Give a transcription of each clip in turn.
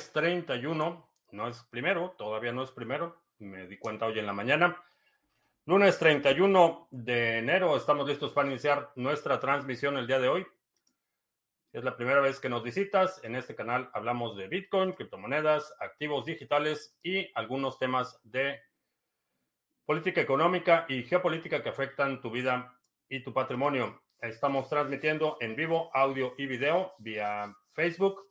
lunes 31, no es primero, todavía no es primero, me di cuenta hoy en la mañana. Lunes 31 de enero, estamos listos para iniciar nuestra transmisión el día de hoy. Es la primera vez que nos visitas. En este canal hablamos de Bitcoin, criptomonedas, activos digitales y algunos temas de política económica y geopolítica que afectan tu vida y tu patrimonio. Estamos transmitiendo en vivo audio y video vía Facebook,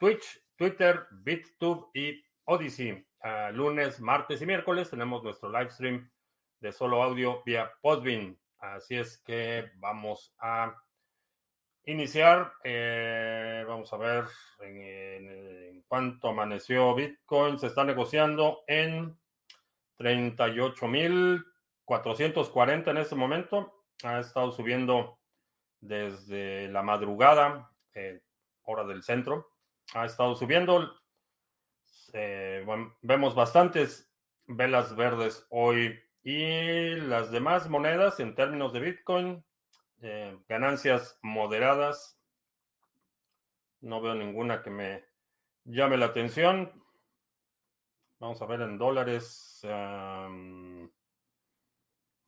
Twitch, Twitter, BitTube y Odyssey. lunes, martes y miércoles tenemos nuestro live stream de solo audio vía Podbean. Así es que vamos a iniciar. Eh, vamos a ver en, en, cuánto amaneció Bitcoin. Se está negociando en 38.440 en este momento. Ha estado subiendo desde la madrugada, eh, hora del centro. Ha estado subiendo. Vemos bastantes velas verdes hoy. Y las demás monedas en términos de Bitcoin, eh, ganancias moderadas. No veo ninguna que me llame la atención. Vamos a ver en dólares. Um,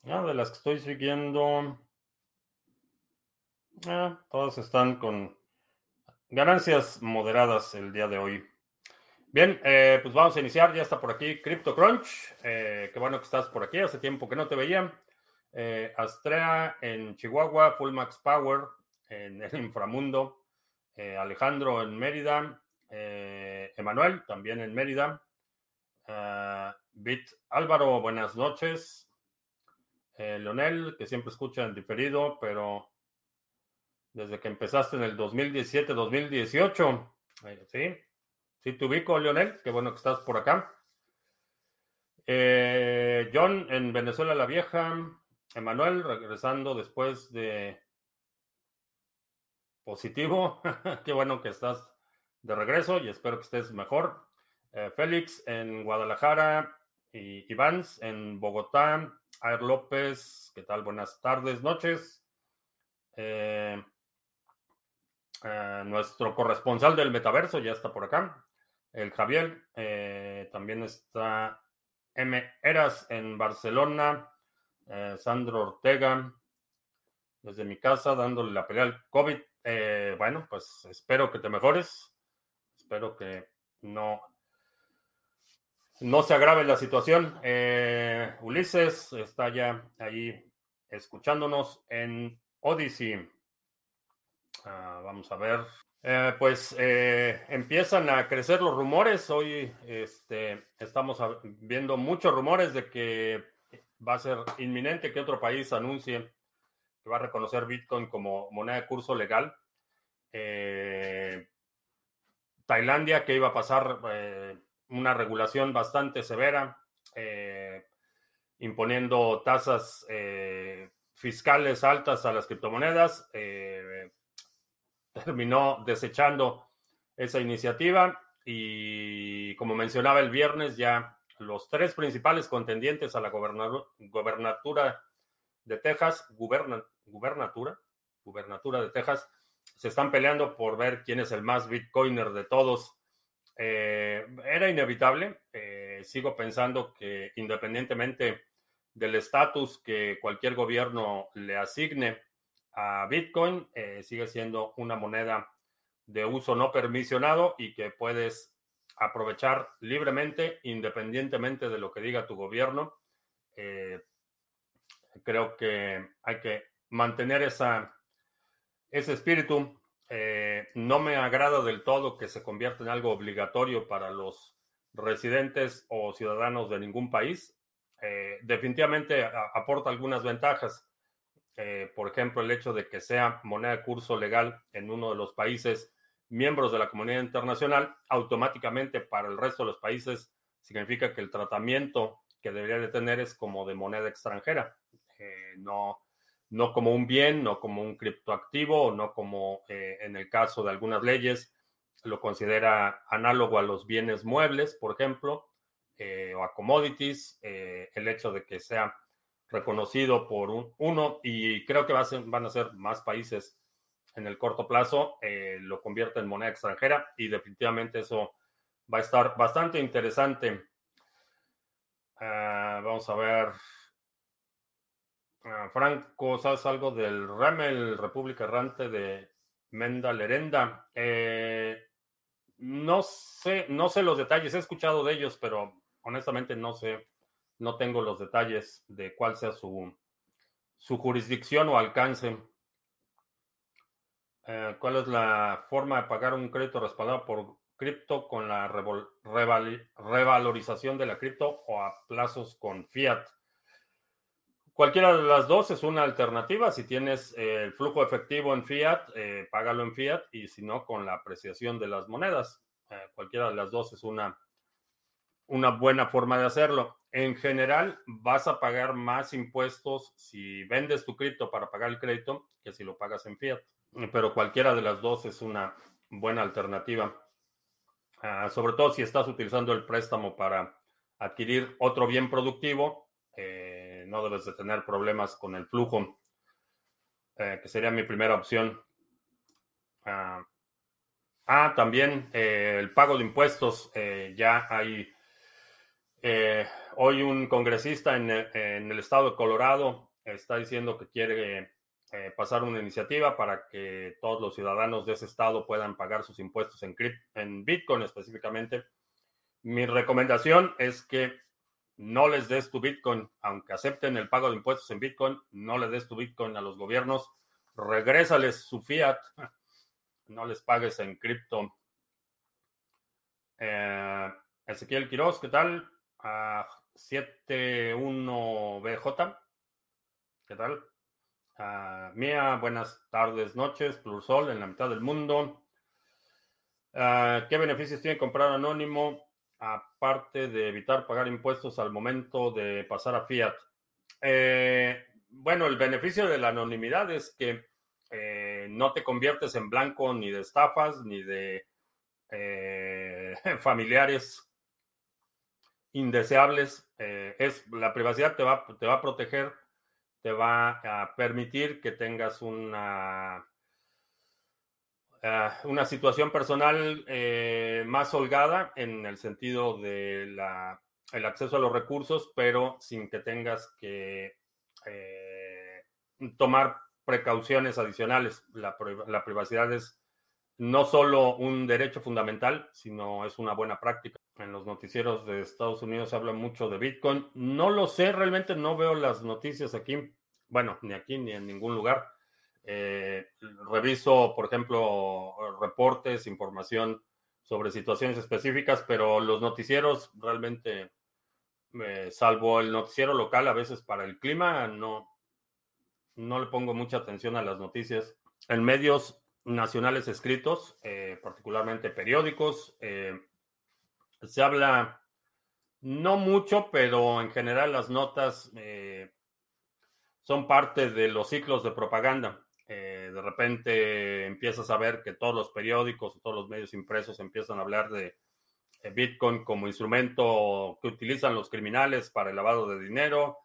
de las que estoy siguiendo. Ah, todas están con ganancias moderadas el día de hoy. Bien, eh, pues vamos a iniciar. Ya está por aquí CryptoCrunch. Eh, qué bueno que estás por aquí. Hace tiempo que no te veía. Eh, Astrea en Chihuahua, Full Max Power en el inframundo. Alejandro en Mérida. Emanuel también en Mérida. Bit Álvaro, buenas noches. Eh, Leonel, que siempre escucha en diferido, pero desde que empezaste en el 2017-2018, eh, sí, sí te ubico, Leonel, qué bueno que estás por acá. Eh, John en Venezuela la Vieja, Emanuel regresando después de positivo, qué bueno que estás de regreso y espero que estés mejor. Eh, Félix en Guadalajara y Ivans en Bogotá. Air López, ¿qué tal? Buenas tardes, noches. Eh, eh, nuestro corresponsal del metaverso ya está por acá. El Javier también está M. Eras en Barcelona. Sandro Ortega desde mi casa dándole la pelea al COVID. bueno, pues espero que te mejores. Espero que no no se agrave la situación. Eh, Ulises está ya ahí escuchándonos en Odyssey. Ah, vamos a ver. Eh, pues eh, empiezan a crecer los rumores. Hoy este, estamos viendo muchos rumores de que va a ser inminente que otro país anuncie que va a reconocer Bitcoin como moneda de curso legal. Tailandia, que iba a pasar una regulación bastante severa, eh, imponiendo tasas eh, fiscales altas a las criptomonedas. Eh, terminó desechando esa iniciativa y como mencionaba el viernes, ya los tres principales contendientes a la gobernatura de Texas, gubernatura, gubernatura de Texas, se están peleando por ver quién es el más bitcoiner de todos eh, era inevitable. Eh, sigo pensando que independientemente del estatus que cualquier gobierno le asigne a Bitcoin, eh, sigue siendo una moneda de uso no permisionado y que puedes aprovechar libremente independientemente de lo que diga tu gobierno. creo que hay que mantener esa, ese espíritu eh, no me agrada del todo que se convierta en algo obligatorio para los residentes o ciudadanos de ningún país. Eh, definitivamente aporta algunas ventajas. Eh, por ejemplo, el hecho de que sea moneda de curso legal en uno de los países miembros de la comunidad internacional, automáticamente para el resto de los países significa que el tratamiento que debería de tener es como de moneda extranjera. no, no como un bien, no como un criptoactivo, no como eh, en el caso de algunas leyes lo considera análogo a los bienes muebles, por ejemplo, eh, o a commodities, eh, el hecho de que sea reconocido por uno, y creo que van a ser más países en el corto plazo, eh, lo convierte en moneda extranjera y definitivamente eso va a estar bastante interesante. Ah, vamos a ver. Ah, Franco, ¿sabes algo del REMEL, República Errante de Menda Lerenda? Eh, no sé, no sé los detalles, he escuchado de ellos, pero honestamente no sé, no tengo los detalles de cuál sea su, su jurisdicción o alcance. Eh, ¿Cuál es la forma de pagar un crédito respaldado por cripto con la revalorización de la cripto o a plazos con fiat? Cualquiera de las dos es una alternativa. Si tienes eh, el flujo efectivo en fiat, eh, págalo en fiat y si no, con la apreciación de las monedas. cualquiera de las dos es una, una buena forma de hacerlo. En general, vas a pagar más impuestos si vendes tu cripto para pagar el crédito que si lo pagas en fiat. Pero cualquiera de las dos es una buena alternativa. Ah, sobre todo si estás utilizando el préstamo para adquirir otro bien productivo, eh, no debes de tener problemas con el flujo, eh, que sería mi primera opción. ah, ah también eh, el pago de impuestos. ya hay hoy un congresista en, el estado de Colorado está diciendo que quiere eh, pasar una iniciativa para que todos los ciudadanos de ese estado puedan pagar sus impuestos en, en Bitcoin específicamente. Mi recomendación es que no les des tu Bitcoin, aunque acepten el pago de impuestos en Bitcoin, no le des tu Bitcoin a los gobiernos, regrésales su fiat, no les pagues en cripto. Eh, Ezequiel Quiroz, ¿qué tal? a 71BJ. ¿Qué tal? Mía, buenas tardes, noches, Plursol en la mitad del mundo. ¿Qué beneficios tiene comprar anónimo aparte de evitar pagar impuestos al momento de pasar a Fiat? Eh, bueno, el beneficio de la anonimidad es que eh, no te conviertes en blanco ni de estafas ni de eh, familiares indeseables. Eh, es, la privacidad te va, te va a proteger, te va a permitir que tengas una, uh, una situación personal eh, más holgada en el sentido de la, el acceso a los recursos, pero sin que tengas que eh, tomar precauciones adicionales. La, la privacidad es no solo un derecho fundamental, sino es una buena práctica en los noticieros de Estados Unidos habla mucho de Bitcoin. No lo sé, realmente no veo las noticias aquí. Bueno, ni aquí ni en ningún lugar. Eh, reviso, por ejemplo, reportes, información sobre situaciones específicas, pero los noticieros realmente, eh, salvo el noticiero local, a veces para el clima, no, no le pongo mucha atención a las noticias. En medios nacionales escritos, eh, particularmente periódicos, se habla no mucho, pero en general las notas eh, son parte de los ciclos de propaganda. Eh, de repente empiezas a ver que todos los periódicos, todos los medios impresos empiezan a hablar de Bitcoin como instrumento que utilizan los criminales para el lavado de dinero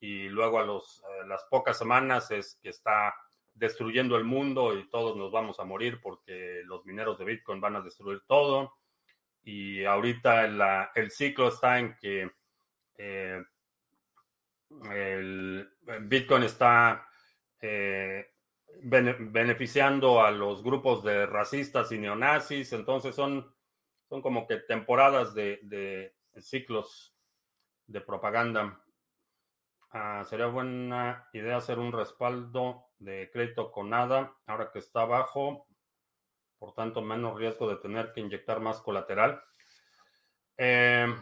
y luego a los, eh, las pocas semanas es que está destruyendo el mundo y todos nos vamos a morir porque los mineros de Bitcoin van a destruir todo y ahorita el ciclo está en que eh, el Bitcoin está eh, beneficiando a los grupos de racistas y neonazis, entonces son, son como que temporadas de, ciclos de propaganda. Ah, sería buena idea hacer un respaldo de crédito con nada, ahora que está bajo, por tanto menos riesgo de tener que inyectar más colateral. Eh,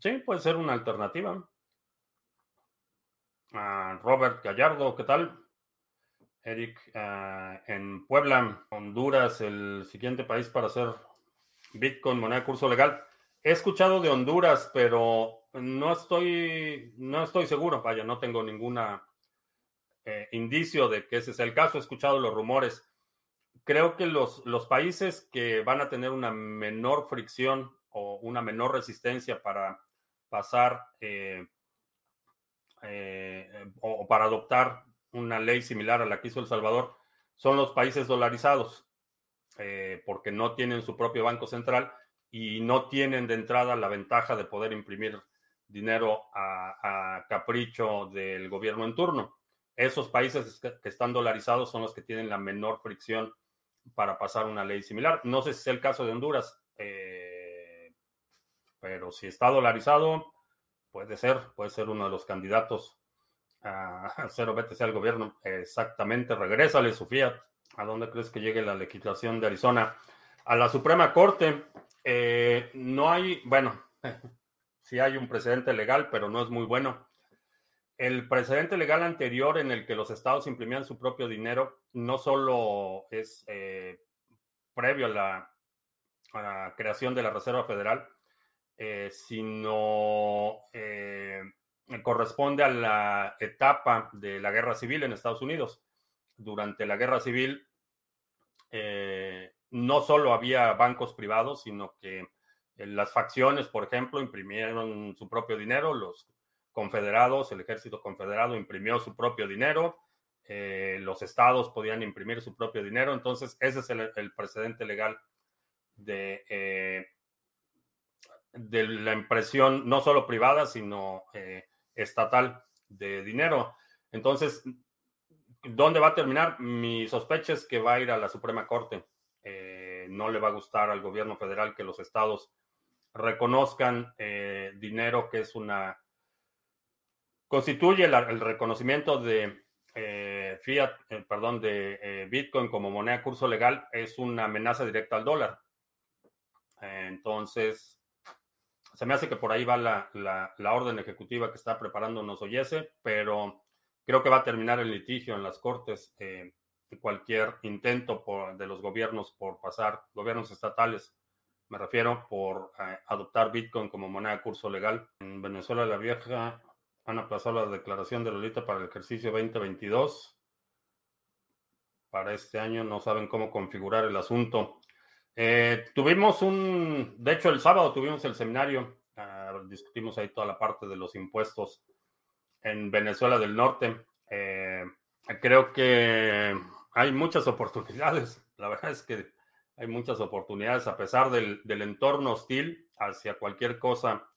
sí, puede ser una alternativa. Ah, Robert Gallardo, ¿qué tal? Eric, ah, en Puebla, Honduras, el siguiente país para hacer Bitcoin, moneda de curso legal. He escuchado de Honduras, pero no estoy, no estoy seguro. Vaya, no tengo ninguna eh, indicio de que ese sea el caso. He escuchado los rumores creo que los, los países que van a tener una menor fricción o una menor resistencia para pasar eh, eh, o, para adoptar una ley similar a la que hizo El Salvador son los países dolarizados, eh, porque no tienen su propio banco central y no tienen de entrada la ventaja de poder imprimir dinero a, capricho del gobierno en turno. Esos países que, están dolarizados son los que tienen la menor fricción para pasar una ley similar. No sé si es el caso de Honduras, eh, pero si está dolarizado, puede ser, puede ser uno de los candidatos a hacer BTC al gobierno. Exactamente, regrésale su fiat. ¿A dónde crees que llegue la legislación de Arizona? A la Suprema Corte. Eh, no hay, bueno, sí hay un precedente legal, pero no es muy bueno. El precedente legal anterior en el que los estados imprimían su propio dinero no solo es eh, previo a la, creación de la Reserva Federal, eh, sino corresponde a la etapa de la guerra civil en Estados Unidos. Durante la guerra civil, no solo había bancos privados, sino que eh, las facciones, por ejemplo, imprimieron su propio dinero, los confederados, el ejército confederado imprimió su propio dinero, eh, los estados podían imprimir su propio dinero, entonces ese es el, precedente legal de, eh, de la impresión no solo privada, sino estatal de dinero. Entonces, ¿dónde va a terminar? Mi sospecha es que va a ir a la Suprema Corte. Eh, no le va a gustar al gobierno federal que los estados reconozcan eh, dinero que es una constituye el reconocimiento de eh, fiat, perdón, de Bitcoin como moneda curso legal es una amenaza directa al dólar. entonces, se me hace que por ahí va la, la, orden ejecutiva que está preparando oyese pero creo que va a terminar el litigio en las cortes cualquier intento de los gobiernos por pasar, gobiernos estatales, me refiero, por eh, adoptar Bitcoin como moneda de curso legal. En Venezuela la Vieja han aplazado la declaración de Lolita para el ejercicio 2022. Para este año no saben cómo configurar el asunto. Eh, tuvimos un, de hecho el sábado tuvimos el seminario, ah, discutimos ahí toda la parte de los impuestos en Venezuela del Norte. Eh, creo que hay muchas oportunidades. La verdad es que hay muchas oportunidades a pesar del, entorno hostil hacia cualquier cosa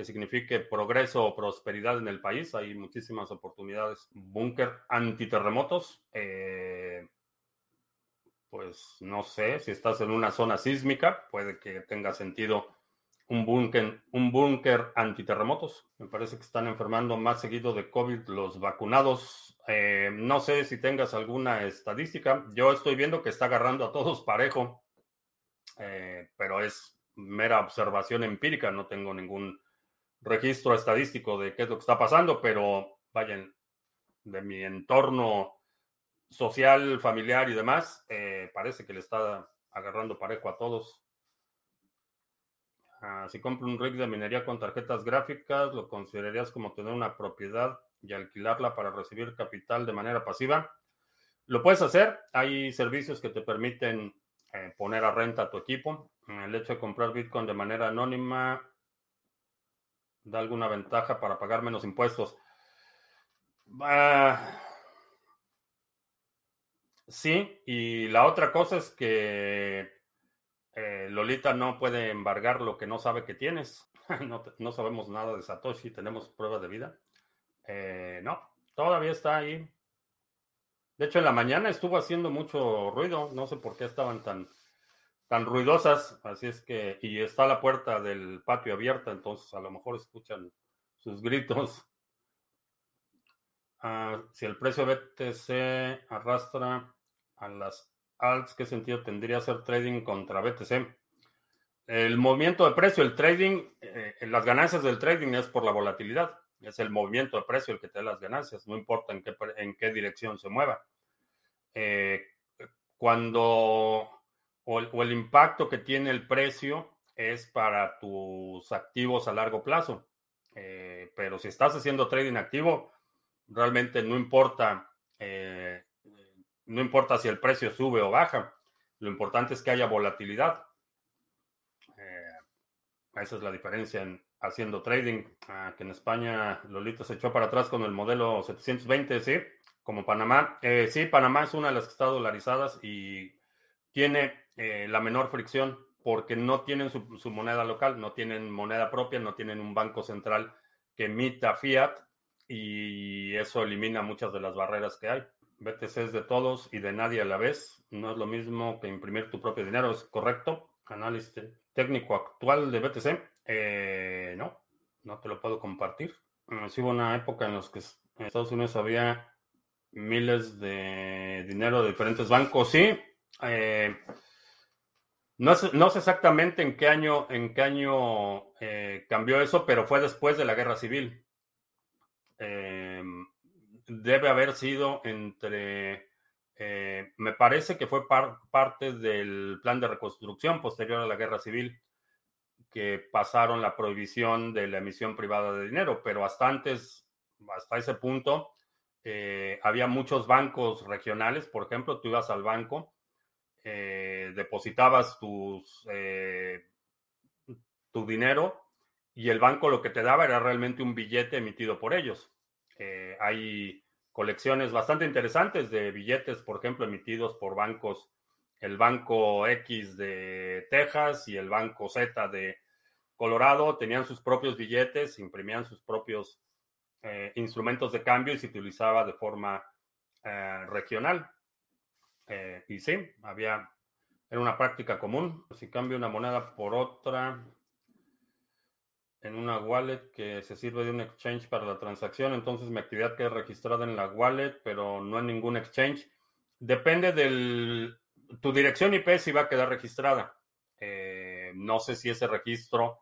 que signifique progreso o prosperidad en el país. Hay muchísimas oportunidades. Búnker antiterremotos. Eh, pues no sé, si estás en una zona sísmica, puede que tenga sentido un búnker, un búnker antiterremotos. Me parece que están enfermando más seguido de COVID los vacunados. Eh, no sé si tengas alguna estadística. Yo estoy viendo que está agarrando a todos parejo, eh, pero es mera observación empírica. No tengo ningún registro estadístico de qué es lo que está pasando, pero vayan, de mi entorno social, familiar y demás, eh, parece que le está agarrando parejo a todos. Ah, si compro un rig de minería con tarjetas gráficas, ¿lo considerarías como tener una propiedad y alquilarla para recibir capital de manera pasiva? Lo puedes hacer. Hay servicios que te permiten eh, poner a renta tu equipo. El hecho de comprar Bitcoin de manera anónima da alguna ventaja para pagar menos impuestos. Ah, sí, y la otra cosa es que eh, Lolita no puede embargar lo que no sabe que tienes. no, sabemos nada de Satoshi, tenemos pruebas de vida. Eh, no, todavía está ahí. De hecho, en la mañana estuvo haciendo mucho ruido. No sé por qué estaban tan, tan ruidosas. Así es que, y está la puerta del patio abierta, entonces a lo mejor escuchan sus gritos. Ah, si el precio BTC arrastra a las alts, ¿qué sentido tendría hacer trading contra BTC? El movimiento de precio, el trading, eh, las ganancias del trading es por la volatilidad. Es el movimiento de precio el que te da las ganancias, no importa en qué, en qué dirección se mueva. Eh, cuando o el, impacto que tiene el precio es para tus activos a largo plazo. Eh, pero si estás haciendo trading activo, realmente no importa no importa si el precio sube o baja, lo importante es que haya volatilidad. Eh, esa es la diferencia en haciendo trading. Ah, que en España Lolito se echó para atrás con el modelo 720, sí. como Panamá. Eh, sí, Panamá es una de las que está dolarizadas y tiene eh, la menor fricción porque no tienen su, moneda local, no tienen moneda propia, no tienen un banco central que emita fiat y eso elimina muchas de las barreras que hay. BTC es de todos y de nadie a la vez. No es lo mismo que imprimir tu propio dinero, ¿es correcto? Análisis técnico actual de BTC. Eh, no, no te lo puedo compartir. Sí hubo una época en la que en Estados Unidos había miles de dinero de diferentes bancos. Sí, eh, no, sé, exactamente en qué año, en qué año eh, cambió eso, pero fue después de la guerra civil. Eh, debe haber sido entre, me parece que fue parte del plan de reconstrucción posterior a la guerra civil, que pasaron la prohibición de la emisión privada de dinero, pero hasta antes, hasta ese punto, había muchos bancos regionales, por ejemplo, tú ibas al banco eh, depositabas tus, eh, tu dinero y el banco lo que te daba era realmente un billete emitido por ellos. Eh, hay colecciones bastante interesantes de billetes, por ejemplo, emitidos por bancos, el Banco X de Texas y el Banco Z de Colorado, tenían sus propios billetes, imprimían sus propios instrumentos de cambio y se utilizaba de forma regional. Eh, y sí, había, era una práctica común. Si cambio una moneda por otra en una wallet que se sirve de un exchange para la transacción, entonces mi actividad queda registrada en la wallet, pero no en ningún exchange. Depende de tu dirección IP si va a quedar registrada. Eh, no sé si ese registro,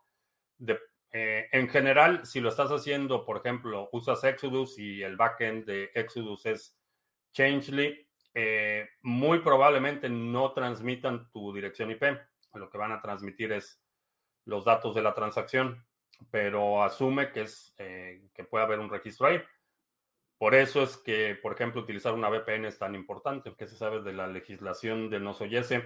de, eh, en general, si lo estás haciendo, por ejemplo, usas Exodus y el backend de Exodus es Changely, eh, muy probablemente no transmitan tu dirección IP. Lo que van a transmitir es los datos de la transacción, pero asume que, es, eh, que puede haber un registro ahí. Por eso es que, por ejemplo, utilizar una VPN es tan importante, que se sabe de la legislación de no oyese.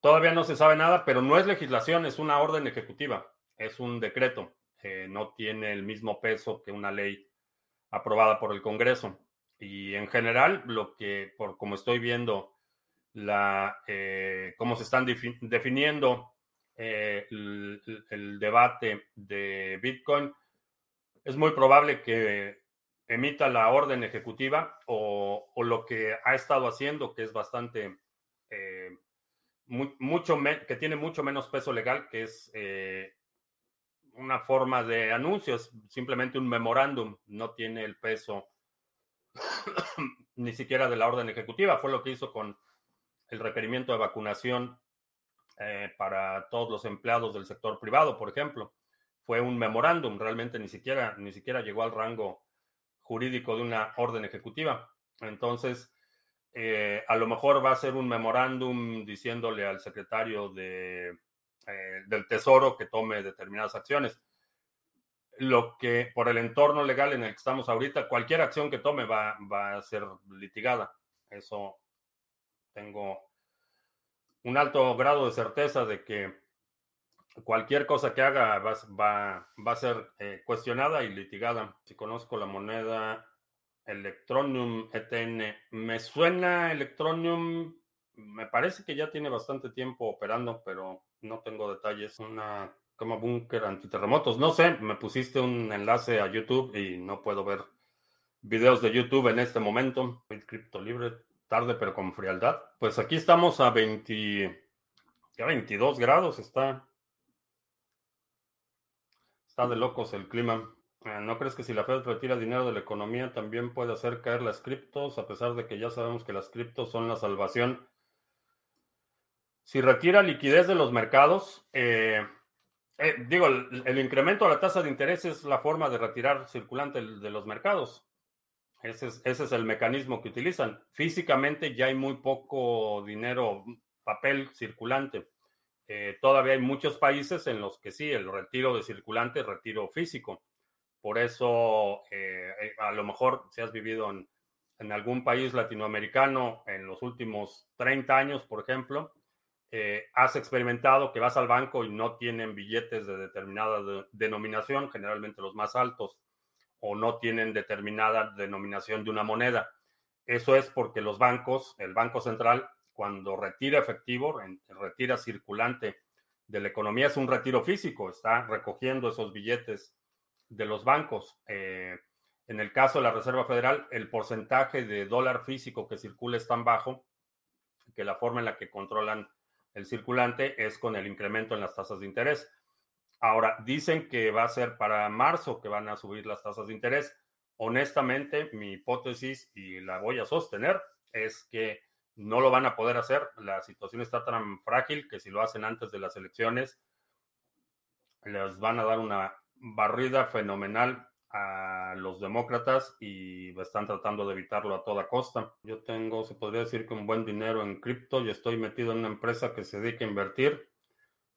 Todavía no se sabe nada, pero no es legislación, es una orden ejecutiva, es un decreto. Eh, no tiene el mismo peso que una ley aprobada por el Congreso. Y en general, lo que, por como estoy viendo, la, eh, cómo se están definiendo eh, el, debate de Bitcoin, es muy probable que emita la orden ejecutiva o, lo que ha estado haciendo, que es bastante, eh, mucho, que tiene mucho menos peso legal, que es una forma de anuncios, simplemente un memorándum, no tiene el peso ni siquiera de la orden ejecutiva. Fue lo que hizo con el requerimiento de vacunación eh, para todos los empleados del sector privado, por ejemplo. Fue un memorándum, realmente ni siquiera, ni siquiera llegó al rango jurídico de una orden ejecutiva. Entonces, eh, a lo mejor va a ser un memorándum diciéndole al secretario de, eh, del Tesoro que tome determinadas acciones lo que por el entorno legal en el que estamos ahorita, cualquier acción que tome va, a ser litigada. Eso tengo un alto grado de certeza de que cualquier cosa que haga va, va, a ser eh, cuestionada y litigada. Si conozco la moneda Electronium ETN, me suena Electronium, me parece que ya tiene bastante tiempo operando, pero no tengo detalles. Una como búnker antiterremotos. No sé, me pusiste un enlace a YouTube y no puedo ver videos de YouTube en este momento. Cripto libre, tarde pero con frialdad. Pues aquí estamos a 20, 22 grados, está. Está de locos el clima. Eh, ¿No crees que si la Fed retira dinero de la economía también puede hacer caer las criptos, a pesar de que ya sabemos que las criptos son la salvación? Si retira liquidez de los mercados, eh, eh, digo, el, incremento de la tasa de interés es la forma de retirar circulante de los mercados. Ese es, el mecanismo que utilizan. Físicamente ya hay muy poco dinero, papel circulante. Eh, todavía hay muchos países en los que sí, el retiro de circulante es retiro físico. Por eso, eh, a lo mejor si has vivido en, en algún país latinoamericano en los últimos 30 años, por ejemplo, eh, has experimentado que vas al banco y no tienen billetes de determinada denominación, generalmente los más altos, o no tienen determinada denominación de una moneda. eso es porque los bancos, el Banco Central, cuando retira efectivo, retira circulante de la economía, es un retiro físico, está recogiendo esos billetes de los bancos. Eh, en el caso de la Reserva Federal, el porcentaje de dólar físico que circula es tan bajo que la forma en la que controlan el circulante es con el incremento en las tasas de interés. Ahora, dicen que va a ser para marzo que van a subir las tasas de interés. Honestamente, mi hipótesis, y la voy a sostener, es que no lo van a poder hacer. La situación está tan frágil que si lo hacen antes de las elecciones, les van a dar una barrida fenomenal a los demócratas y están tratando de evitarlo a toda costa. Yo tengo, se podría decir que un buen dinero en cripto y estoy metido en una empresa que se dedica a invertir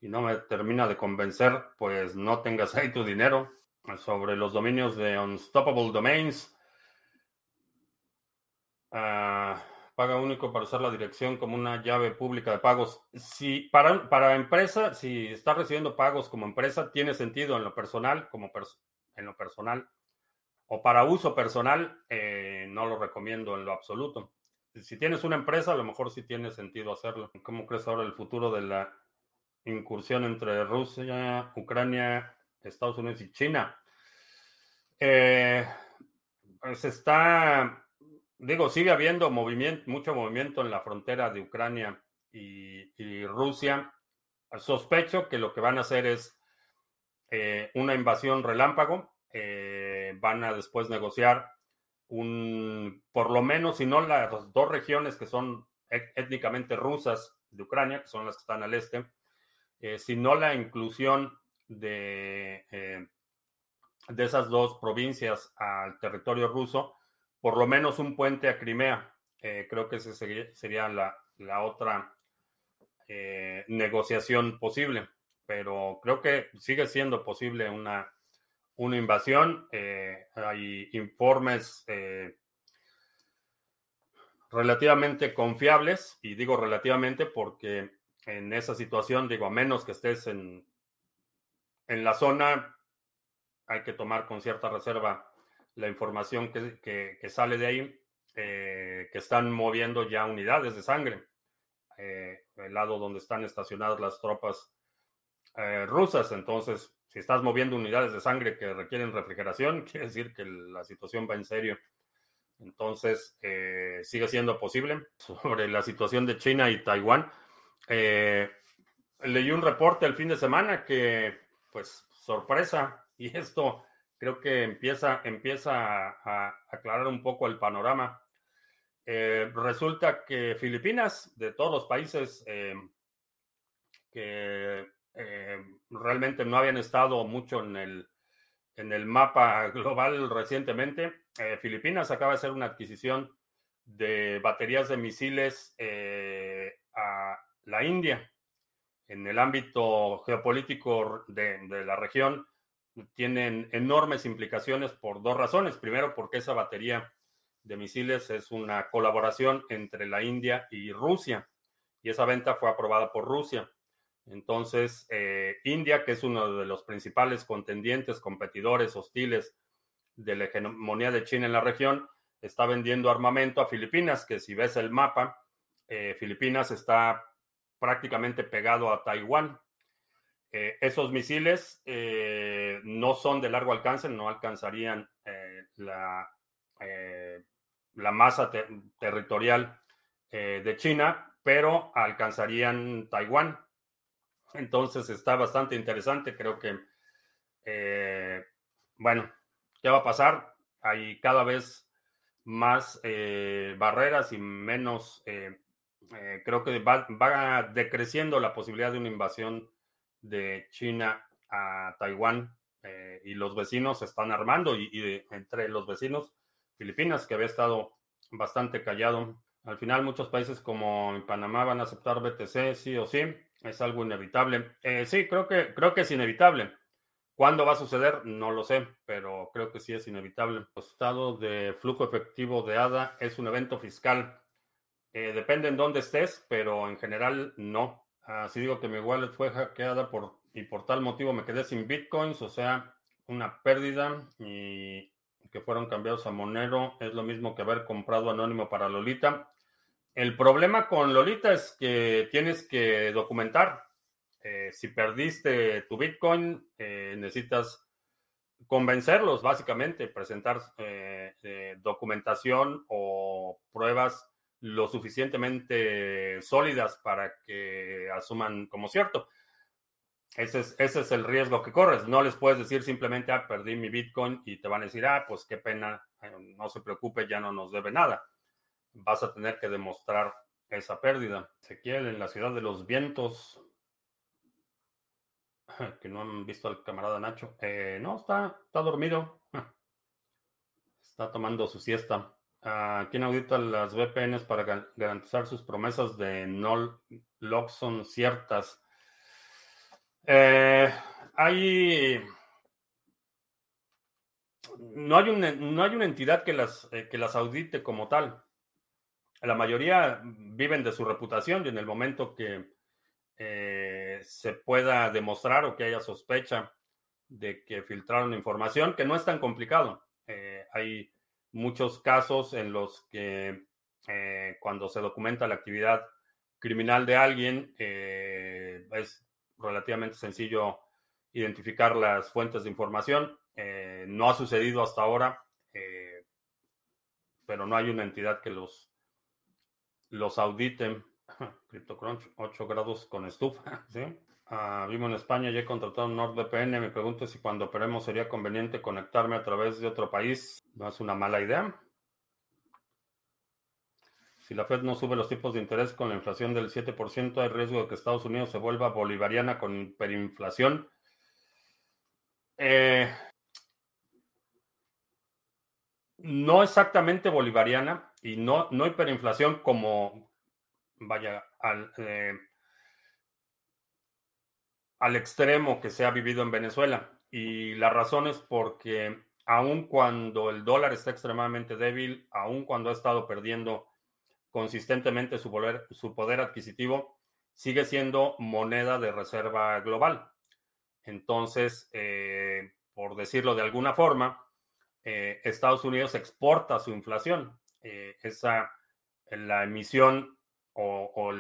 y no me termina de convencer, pues no tengas ahí tu dinero. Sobre los dominios de Unstoppable Domains, ah, paga único para usar la dirección como una llave pública de pagos. Si para, para empresa, si está recibiendo pagos como empresa, tiene sentido en lo personal, como en lo personal, o para uso personal, eh, no lo recomiendo en lo absoluto. Si tienes una empresa, a lo mejor sí tiene sentido hacerlo. ¿Cómo crees ahora el futuro de la incursión entre Rusia, Ucrania, Estados Unidos y China? Eh, se está digo, sigue habiendo movimiento, mucho movimiento en la frontera de Ucrania y, Rusia. Sospecho que lo que van a hacer es eh, una invasión relámpago. Eh, van a después negociar un, por lo menos, si no las dos regiones que son étnicamente rusas de Ucrania, que son las que están al este, eh, si no la inclusión de, de esas dos provincias al territorio ruso, por lo menos un puente a Crimea. Eh, creo que esa sería, la, otra eh, negociación posible, pero creo que sigue siendo posible una, una invasión. Eh, hay informes relativamente confiables, y digo relativamente porque en esa situación, digo, a menos que estés en, en la zona, hay que tomar con cierta reserva la información que, sale de ahí, eh, que están moviendo ya unidades de sangre, eh, el lado donde están estacionadas las tropas eh, rusas. Entonces, si estás moviendo unidades de sangre que requieren refrigeración, quiere decir que la situación va en serio. Entonces, sigue siendo posible. Sobre la situación de China y Taiwán, leí un reporte el fin de semana que, pues, sorpresa, y esto creo que empieza, empieza a, aclarar un poco el panorama. Eh, resulta que Filipinas, de todos los países eh, que eh, realmente no habían estado mucho en el, en el mapa global recientemente, Filipinas acaba de hacer una adquisición de baterías de misiles a la India. En el ámbito geopolítico de, de la región, tienen enormes implicaciones por dos razones. Primero, porque esa batería de misiles es una colaboración entre la India y Rusia, y esa venta fue aprobada por Rusia. Entonces, eh, India, que es uno de los principales contendientes, competidores hostiles de la hegemonía de China en la región, está vendiendo armamento a Filipinas, que si ves el mapa, eh, Filipinas está prácticamente pegado a Taiwán. Eh, esos misiles no son de largo alcance, no alcanzarían la, masa territorial de China, pero alcanzarían Taiwán. Entonces está bastante interesante. Creo que, bueno, ¿qué va a pasar? Hay cada vez más barreras y menos, creo que va, va decreciendo la posibilidad de una invasión de China a Taiwán eh, y los vecinos se están armando y, entre los vecinos Filipinas, que había estado bastante callado. Al final muchos países como Panamá van a aceptar BTC, sí o sí, es algo inevitable. Eh, sí, creo que, creo que es inevitable. ¿Cuándo va a suceder? No lo sé, pero creo que sí es inevitable. El estado de flujo efectivo de ADA es un evento fiscal. Eh, depende en dónde estés, pero en general no. Así digo que mi wallet fue hackeada por, y por tal motivo me quedé sin bitcoins, o sea, una pérdida y que fue fueron cambiados a Monero es lo mismo que haber comprado anónimo para Lolita. El problema con Lolita es que tienes que documentar. Eh, si perdiste tu Bitcoin, eh, necesitas convencerlos, básicamente, presentar eh, documentación o pruebas lo suficientemente sólidas para que asuman como cierto. Ese es, ese es el riesgo que corres. No les puedes decir simplemente, ah, perdí mi Bitcoin y te van a decir, ah, pues qué pena, no se preocupe, ya no nos debe nada. Vas a tener que demostrar esa pérdida. Ezequiel, en la ciudad de los vientos, que no han visto al camarada Nacho. Eh, no, está, está dormido. Está tomando su siesta. ¿Quién audita las VPNs para garantizar sus promesas de no log son ciertas? Eh, hay. No hay, una, no hay una entidad que las, eh, que las audite como tal. La mayoría viven de su reputación y en el momento que eh, se pueda demostrar o que haya sospecha de que filtraron información, que no es tan complicado. hay muchos casos en los que cuando se documenta la actividad criminal de alguien, es relativamente sencillo identificar las fuentes de información. Eh, no ha sucedido hasta ahora, eh, pero no hay una entidad que los, los audite. CryptoCrunch, 8 grados con estufa. ¿sí? Ah, vivo en España y he contratado un NordVPN. Me pregunto si cuando operemos sería conveniente conectarme a través de otro país. No es una mala idea. Si la Fed no sube los tipos de interés con la inflación del 7%, hay riesgo de que Estados Unidos se vuelva bolivariana con hiperinflación. Eh, no exactamente bolivariana y no, no hiperinflación como, vaya, al, eh, al extremo que se ha vivido en Venezuela. Y la razón es porque aun cuando el dólar está extremadamente débil, aun cuando ha estado perdiendo consistentemente su poder, su poder adquisitivo, sigue siendo moneda de reserva global. Entonces, eh, por decirlo de alguna forma, eh, Estados Unidos exporta su inflación. Eh, esa, la emisión o,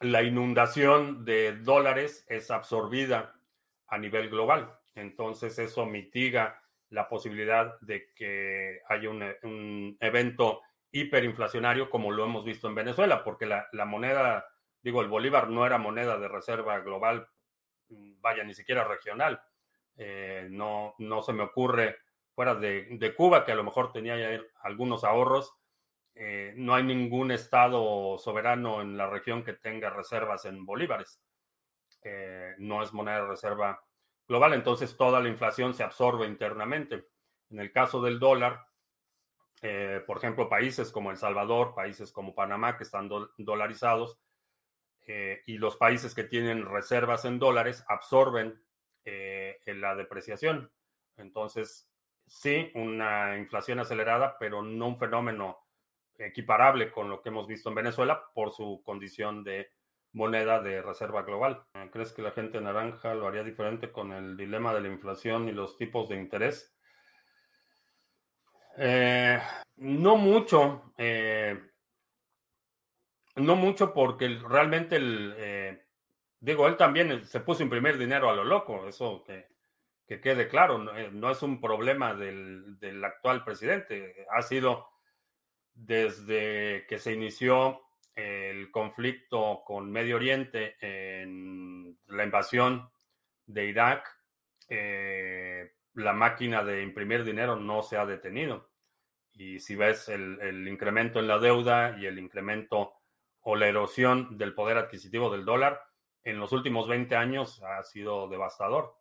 la inundación de dólares es absorbida a nivel global. Entonces, eso mitiga la posibilidad de que haya un, evento hiperinflacionario como lo hemos visto en Venezuela, porque la, moneda, digo, el bolívar no era moneda de reserva global, vaya, ni siquiera regional. Eh, no, no se me ocurre fuera de, Cuba, que a lo mejor tenía ya algunos ahorros. Eh, no hay ningún estado soberano en la región que tenga reservas en bolívares. Eh, no es moneda de reserva global, entonces toda la inflación se absorbe internamente. En el caso del dólar, por ejemplo, países como El Salvador, países como Panamá, que están dolarizados, eh, y los países que tienen reservas en dólares absorben eh, la depreciación. Entonces, sí, una inflación acelerada, pero no un fenómeno equiparable con lo que hemos visto en Venezuela por su condición de moneda de reserva global. ¿Crees que la gente naranja lo haría diferente con el dilema de la inflación y los tipos de interés? Eh, no mucho. Eh, no mucho porque realmente el... digo, él también se puso a imprimir dinero a lo loco, eso que, quede claro, no, es un problema del, actual presidente, ha sido desde que se inició el conflicto con Medio Oriente en la invasión de Irak, eh, la máquina de imprimir dinero no se ha detenido. Y si ves el, incremento en la deuda y el incremento o la erosión del poder adquisitivo del dólar, en los últimos 20 años ha sido devastador.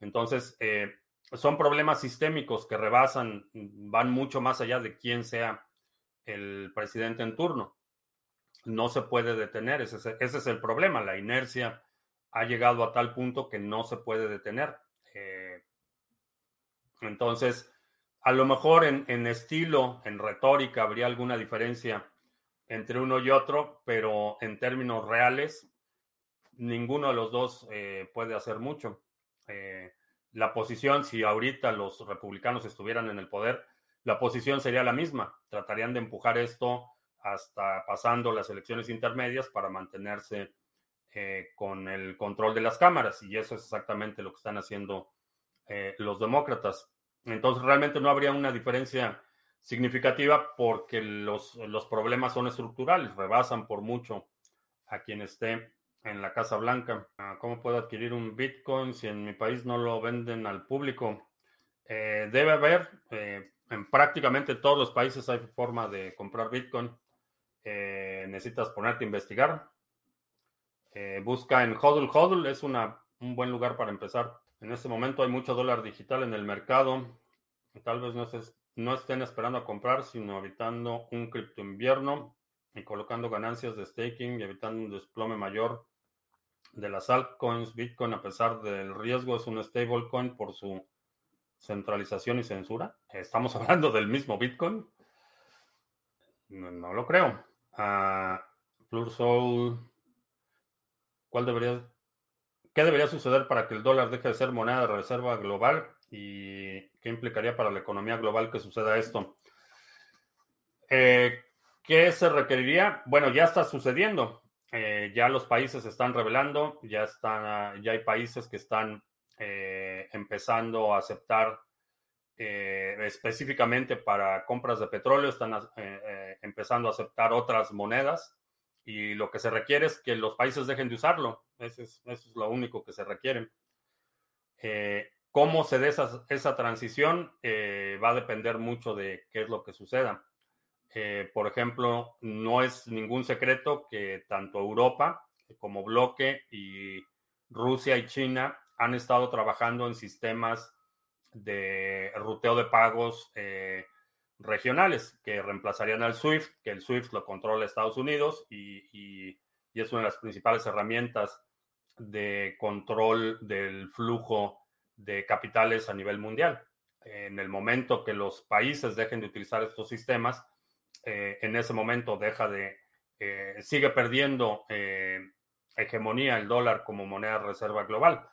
Entonces, eh, son problemas sistémicos que rebasan, van mucho más allá de quién sea el presidente en turno no se puede detener. Ese es, el problema. La inercia ha llegado a tal punto que no se puede detener. Eh, entonces, a lo mejor en, estilo, en retórica, habría alguna diferencia entre uno y otro, pero en términos reales, ninguno de los dos eh, puede hacer mucho. Eh, la posición, si ahorita los republicanos estuvieran en el poder, la posición sería la misma. Tratarían de empujar esto hasta pasando las elecciones intermedias para mantenerse eh, con el control de las cámaras. Y eso es exactamente lo que están haciendo los demócratas. Entonces, realmente no habría una diferencia significativa porque los, los problemas son estructurales, rebasan por mucho a quien esté en la Casa Blanca. Ah, ¿Cómo puedo adquirir un Bitcoin si en mi país no lo venden al público? Eh, debe haber, eh, en prácticamente todos los países hay forma de comprar Bitcoin. Eh, necesitas ponerte a investigar. busca en Hodl. Hodl es una, un buen lugar para empezar. En este momento hay mucho dólar digital en el mercado. Tal vez no, no estén esperando a comprar, sino evitando un cripto invierno y colocando ganancias de staking y evitando un desplome mayor de las altcoins. Bitcoin, a pesar del riesgo, es un stablecoin por su centralización y censura. Estamos hablando del mismo Bitcoin. No, lo creo. Soul. ¿Cuál debería, ¿Qué debería suceder para que el dólar deje de ser moneda de reserva global? ¿Y qué implicaría para la economía global que suceda esto? Eh, ¿Qué se requeriría? Bueno, ya está sucediendo. Eh, ya los países están revelando, ya, están, ya hay países que están eh, empezando a aceptar eh, específicamente para compras de petróleo, están empezando a aceptar otras monedas y lo que se requiere es que los países dejen de usarlo. Eso es, eso es lo único que se requiere. ¿Cómo se dé esa, esa transición? va a depender mucho de qué es lo que suceda. Eh, por ejemplo, no es ningún secreto que tanto Europa como bloque y Rusia y China han estado trabajando en sistemas de ruteo de pagos eh, regionales que reemplazarían al SWIFT, que el SWIFT lo controla Estados Unidos y, es una de las principales herramientas de control del flujo de capitales a nivel mundial. En el momento que los países dejen de utilizar estos sistemas, eh, en ese momento deja de, eh, sigue perdiendo eh, hegemonía el dólar como moneda reserva global.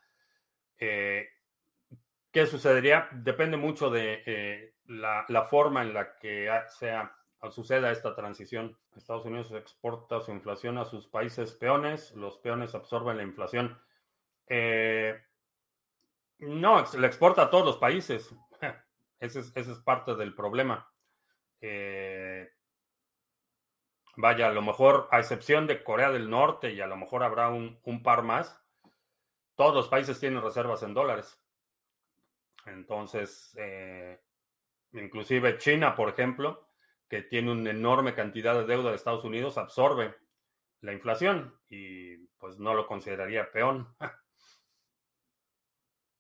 ¿Qué sucedería? Depende mucho de la, forma en la que sea, suceda esta transición. Estados Unidos exporta su inflación a sus países peones, los peones absorben la inflación. no, le exporta a todos los países. Ese es, ese es parte del problema. Eh, vaya, a lo mejor, a excepción de Corea del Norte y a lo mejor habrá un, par más, todos los países tienen reservas en dólares. Entonces, eh, inclusive China, por ejemplo, que tiene una enorme cantidad de deuda de Estados Unidos, absorbe la inflación y pues no lo consideraría peón.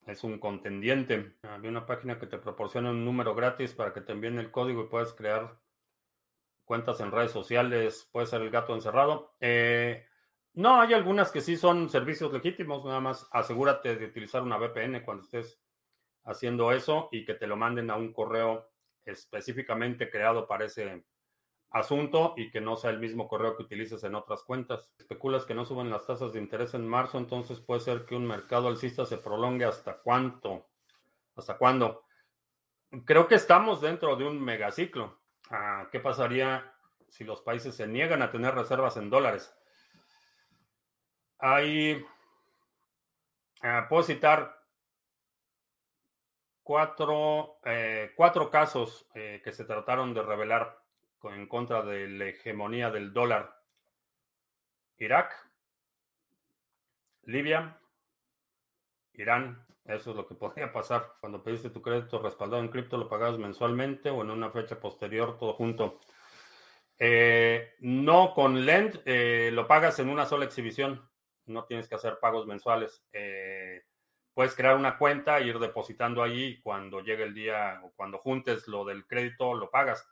Es un contendiente. Había una página que te proporciona un número gratis para que te envíen el código y puedas crear cuentas en redes sociales. Puede ser el gato encerrado. Eh, no, hay algunas que sí son servicios legítimos. Nada más asegúrate de utilizar una VPN cuando estés haciendo eso y que te lo manden a un correo específicamente creado para ese asunto y que no sea el mismo correo que utilices en otras cuentas. Especulas que no suben las tasas de interés en marzo, entonces puede ser que un mercado alcista se prolongue hasta cuánto, hasta cuándo. Creo que estamos dentro de un megaciclo. Ah, ¿Qué pasaría si los países se niegan a tener reservas en dólares? Hay, ah, puedo citar cuatro, eh, cuatro casos eh, que se trataron de revelar en contra de la hegemonía del dólar. Irak, Libia, Irán. Eso es lo que podría pasar. Cuando pediste tu crédito respaldado en cripto, lo pagabas mensualmente o en una fecha posterior, todo junto. Eh, no con Lend, eh, lo pagas en una sola exhibición. No tienes que hacer pagos mensuales. Eh, puedes crear una cuenta ir depositando allí. Cuando llegue el día o cuando juntes lo del crédito, lo pagas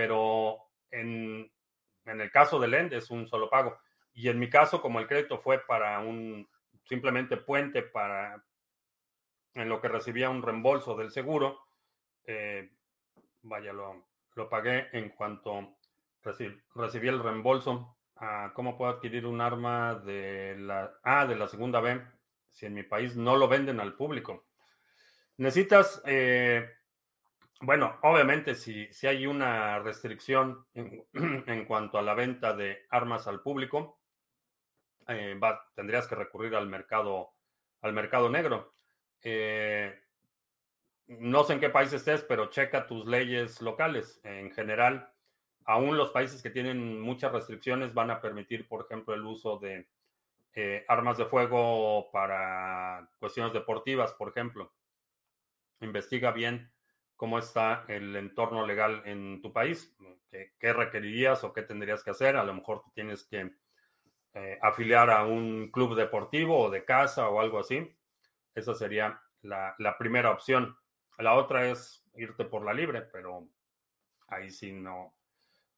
pero en, el caso del END es un solo pago. Y en mi caso, como el crédito fue para un simplemente puente para en lo que recibía un reembolso del seguro, eh, vaya, lo, pagué en cuanto recibí, el reembolso. Ah, ¿Cómo puedo adquirir un arma de la, ah, de la segunda B si en mi país no lo venden al público? Necesitas, eh, bueno, obviamente si, si hay una restricción en, cuanto a la venta de armas al público, eh, tendrías que recurrir al mercado, al mercado negro. Eh, no sé en qué país estés, pero checa tus leyes locales. En general, aún los países que tienen muchas restricciones van a permitir, por ejemplo, el uso de eh, armas de fuego para cuestiones deportivas, por ejemplo. Investiga bien cómo está el entorno legal en tu país, qué, qué requerirías o qué tendrías que hacer. A lo mejor tienes que eh, afiliar a un club deportivo o de casa o algo así. Esa sería la, la, primera opción. La otra es irte por la libre, pero ahí sí no,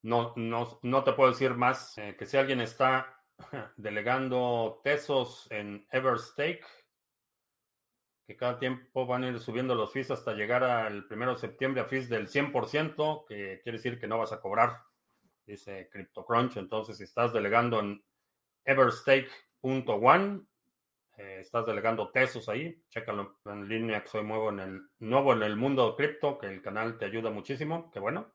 no, no, no te puedo decir más eh, que si alguien está delegando tesos en Everstake, que cada tiempo van a ir subiendo los fees hasta llegar al 1 de septiembre a fees del 100%, que quiere decir que no vas a cobrar, dice CryptoCrunch. Entonces, si estás delegando en everstake.one. Eh, estás delegando tesos ahí, chécalo en línea que soy nuevo en el, nuevo en el mundo cripto, que el canal te ayuda muchísimo, qué bueno.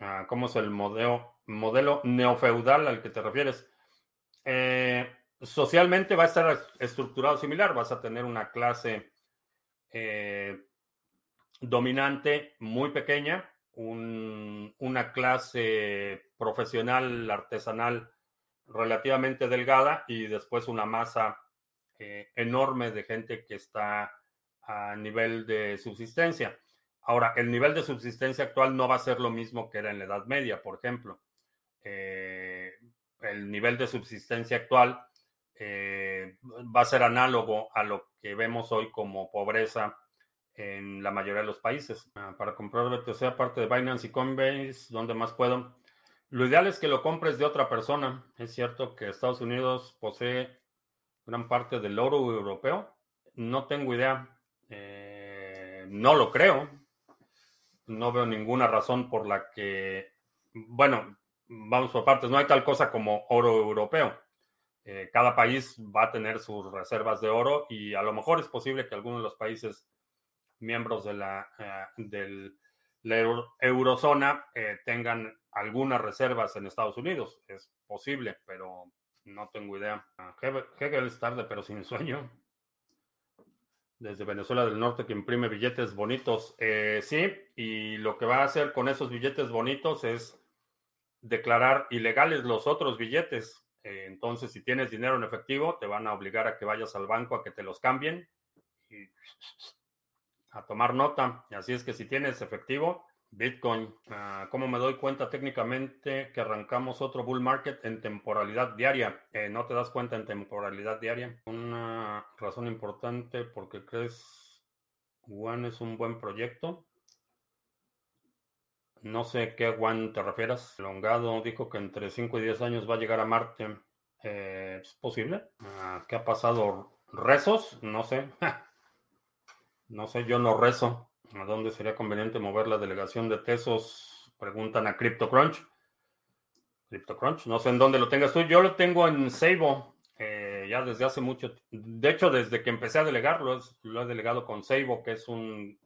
Ah, ¿Cómo es el modelo, modelo neofeudal al que te refieres? Eh, socialmente va a estar estructurado similar, vas a tener una clase eh, dominante muy pequeña, un, una clase profesional, artesanal relativamente delgada y después una masa eh, enorme de gente que está a nivel de subsistencia. Ahora, el nivel de subsistencia actual no va a ser lo mismo que era en la Edad Media, por ejemplo. Eh, el nivel de subsistencia actual eh, va a ser análogo a lo que vemos hoy como pobreza en la mayoría de los países. Ah, para comprar BTC, aparte de Binance y Coinbase, ¿dónde más puedo? Lo ideal es que lo compres de otra persona. Es cierto que Estados Unidos posee gran parte del oro europeo. No tengo idea. Eh, no lo creo. No veo ninguna razón por la que, bueno, vamos por partes. No hay tal cosa como oro europeo. Eh, cada país va a tener sus reservas de oro y a lo mejor es posible que algunos de los países miembros de la, eh, del, eurozona eh, tengan algunas reservas en Estados Unidos. Es posible, pero no tengo idea. Ah, Hegel es tarde, pero sin sueño. Desde Venezuela del Norte que imprime billetes bonitos. Sí, y lo que va a hacer con esos billetes bonitos es declarar ilegales los otros billetes. Entonces, si tienes dinero en efectivo, te van a obligar a que vayas al banco a que te los cambien y a tomar nota. Así es que si tienes efectivo, Bitcoin, uh, ¿cómo me doy cuenta técnicamente que arrancamos otro bull market en temporalidad diaria? Eh, no te das cuenta en temporalidad diaria. Una razón importante porque crees One es un buen proyecto. No sé qué One te refieras. Longado dijo que entre 5 y 10 años va a llegar a Marte. Eh, ¿Es posible? Uh, ¿Qué ha pasado? ¿Rezos? No sé. No sé, yo no rezo. ¿A dónde sería conveniente mover la delegación de Tesos? Preguntan a CryptoCrunch. CryptoCrunch, no sé en dónde lo tengas tú. Yo lo tengo en Seibo, eh, ya desde hace mucho. De hecho, desde que empecé a delegarlo, lo he delegado con Seibo, que es un,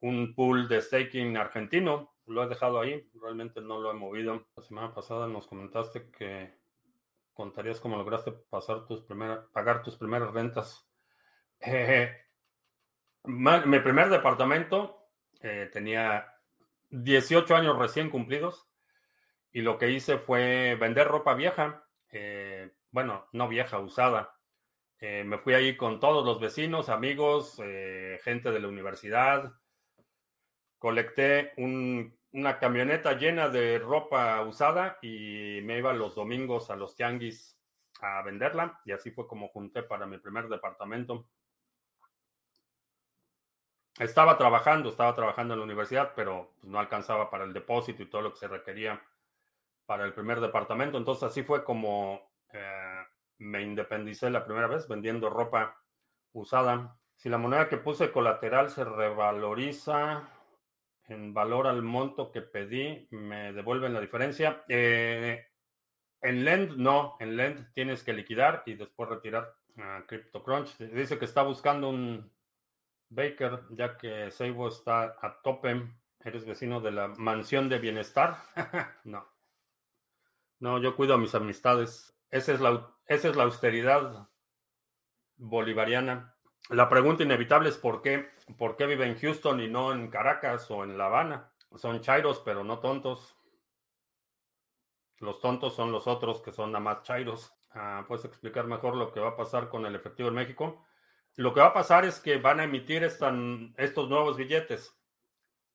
un pool de staking argentino. Lo he dejado ahí, realmente no lo he movido. La semana pasada nos comentaste que contarías cómo lograste pagar tus primeras rentas. Eh, mi primer departamento eh, tenía 18 años recién cumplidos y lo que hice fue vender ropa vieja, eh, bueno, no vieja, usada. Eh, me fui ahí con todos los vecinos, amigos, gente de la universidad. Colecté una camioneta llena de ropa usada y me iba los domingos a los tianguis a venderla y así fue como junté para mi primer departamento. Estaba trabajando, estaba trabajando en la universidad, pero pues, no alcanzaba para el depósito y todo lo que se requería para el primer departamento. Entonces así fue como eh, me independicé la primera vez vendiendo ropa usada. Si la moneda que puse colateral se revaloriza en valor al monto que pedí, me devuelven la diferencia. Eh, en Lend no, en Lend tienes que liquidar y después retirar. Ah, CryptoCrunch dice que está buscando un Baker, ya que Seibo está a tope. ¿Eres vecino de la mansión de bienestar? no. No, yo cuido a mis amistades. Esa es la, esa es la austeridad bolivariana. La pregunta inevitable es por qué, por qué vive en Houston y no en Caracas o en La Habana. Son chairos, pero no tontos. Los tontos son los otros que son nada más chairos. Ah, ¿Puedes explicar mejor lo que va a pasar con el efectivo en México? Lo que va a pasar es que van a emitir estos nuevos billetes.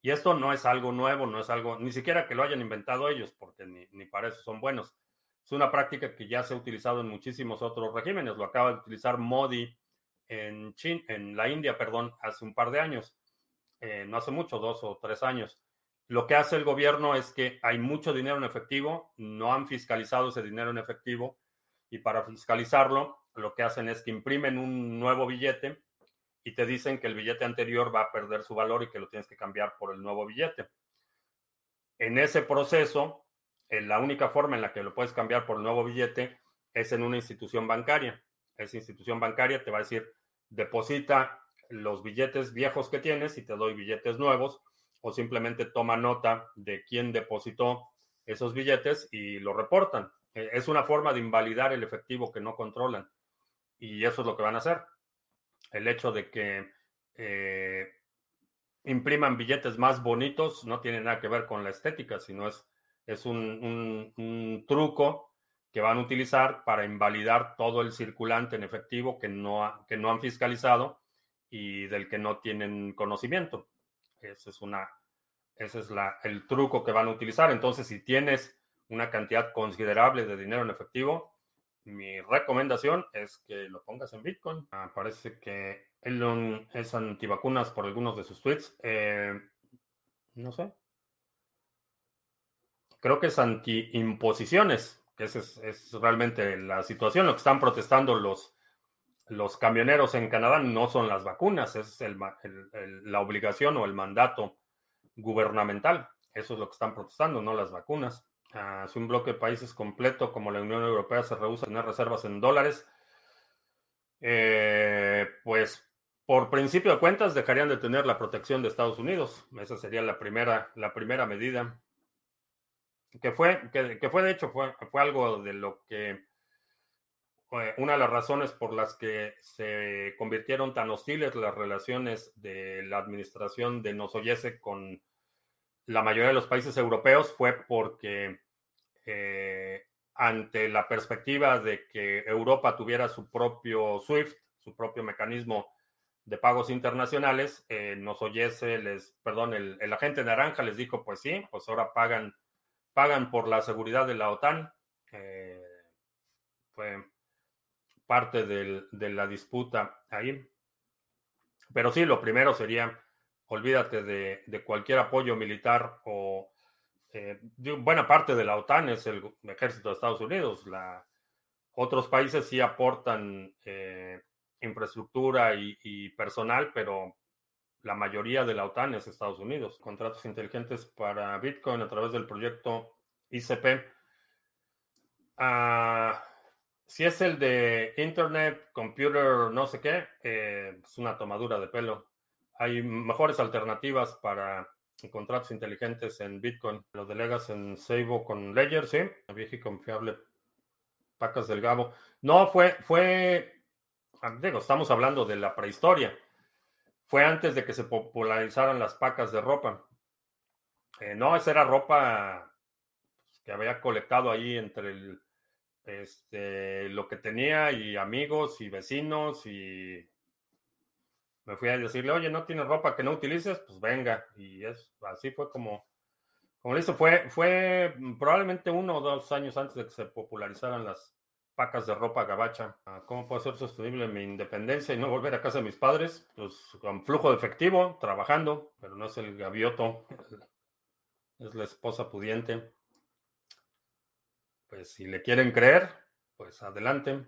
Y esto no es algo nuevo, no es algo, ni siquiera que lo hayan inventado ellos, porque ni, ni para eso son buenos. Es una práctica que ya se ha utilizado en muchísimos otros regímenes. Lo acaba de utilizar Modi en, la India, perdón, hace un par de años. Eh, no hace mucho, dos o tres años. Lo que hace el gobierno es que hay mucho dinero en efectivo, no han fiscalizado ese dinero en efectivo y para fiscalizarlo lo que hacen es que imprimen un nuevo billete y te dicen que el billete anterior va a perder su valor y que lo tienes que cambiar por el nuevo billete. En ese proceso, eh, la única forma en la que lo puedes cambiar por el nuevo billete es en una institución bancaria. Esa institución bancaria te va a decir, deposita los billetes viejos que tienes y te doy billetes nuevos o simplemente toma nota de quién depositó esos billetes y lo reportan. E, es una forma de invalidar el efectivo que no controlan. Y eso es lo que van a hacer. El hecho de que eh, impriman billetes más bonitos no tiene nada que ver con la estética, sino es, es un, un, truco que van a utilizar para invalidar todo el circulante en efectivo que no, que no han fiscalizado y del que no tienen conocimiento. Ese es, una, ese es el truco que van a utilizar. Entonces, si tienes una cantidad considerable de dinero en efectivo, mi recomendación es que lo pongas en Bitcoin. Ah, parece que Elon es antivacunas por algunos de sus tweets. Eh, no sé. Creo que es anti-imposiciones, que esa es, es, realmente la situación. Lo que están protestando los los camioneros en Canadá no son las vacunas, es la obligación o el mandato gubernamental. Eso es lo que están protestando, no las vacunas. Ah, si un bloque de países completo como la Unión Europea se rehúsa a tener reservas en dólares, eh, pues por principio de cuentas dejarían de tener la protección de Estados Unidos. Esa sería la primera, la primera medida. Que fue, que, fue de hecho, fue, fue algo de lo que una de las razones por las que se convirtieron tan hostiles las relaciones de la administración de Nosoyese con la mayoría de los países europeos fue porque eh, ante la perspectiva de que Europa tuviera su propio SWIFT, su propio mecanismo de pagos internacionales, eh, Nosoyese les, perdón, el, el, agente naranja les dijo, pues sí, pues ahora pagan, pagan por la seguridad de la OTAN. Eh, fue parte del, de la disputa ahí. Pero sí, lo primero sería, olvídate de, de cualquier apoyo militar o eh, buena parte de la OTAN es el ejército de Estados Unidos. La, otros países sí aportan eh, infraestructura y, y, personal, pero la mayoría de la OTAN es Estados Unidos. Contratos inteligentes para Bitcoin a través del proyecto ICP. Ah, si es el de Internet, Computer, no sé qué, eh, es una tomadura de pelo. Hay mejores alternativas para contratos inteligentes en Bitcoin. Lo delegas en Seibo con Ledger, sí. Vieja y confiable Pacas del Gabo. No, fue, fue, ah, digo, estamos hablando de la prehistoria. Fue antes de que se popularizaran las pacas de ropa. Eh, no, esa era ropa que había colectado ahí entre el este, lo que tenía y amigos y vecinos y me fui a decirle, oye, ¿no tienes ropa que no utilices? Pues venga. Y es, así fue como, como hizo, fue, fue probablemente uno o dos años antes de que se popularizaran las pacas de ropa gabacha. Ah, ¿Cómo puedo ser sostenible mi independencia y no volver a casa de mis padres? Pues con flujo de efectivo, trabajando, pero no es el gavioto, es la esposa pudiente pues si le quieren creer, pues adelante.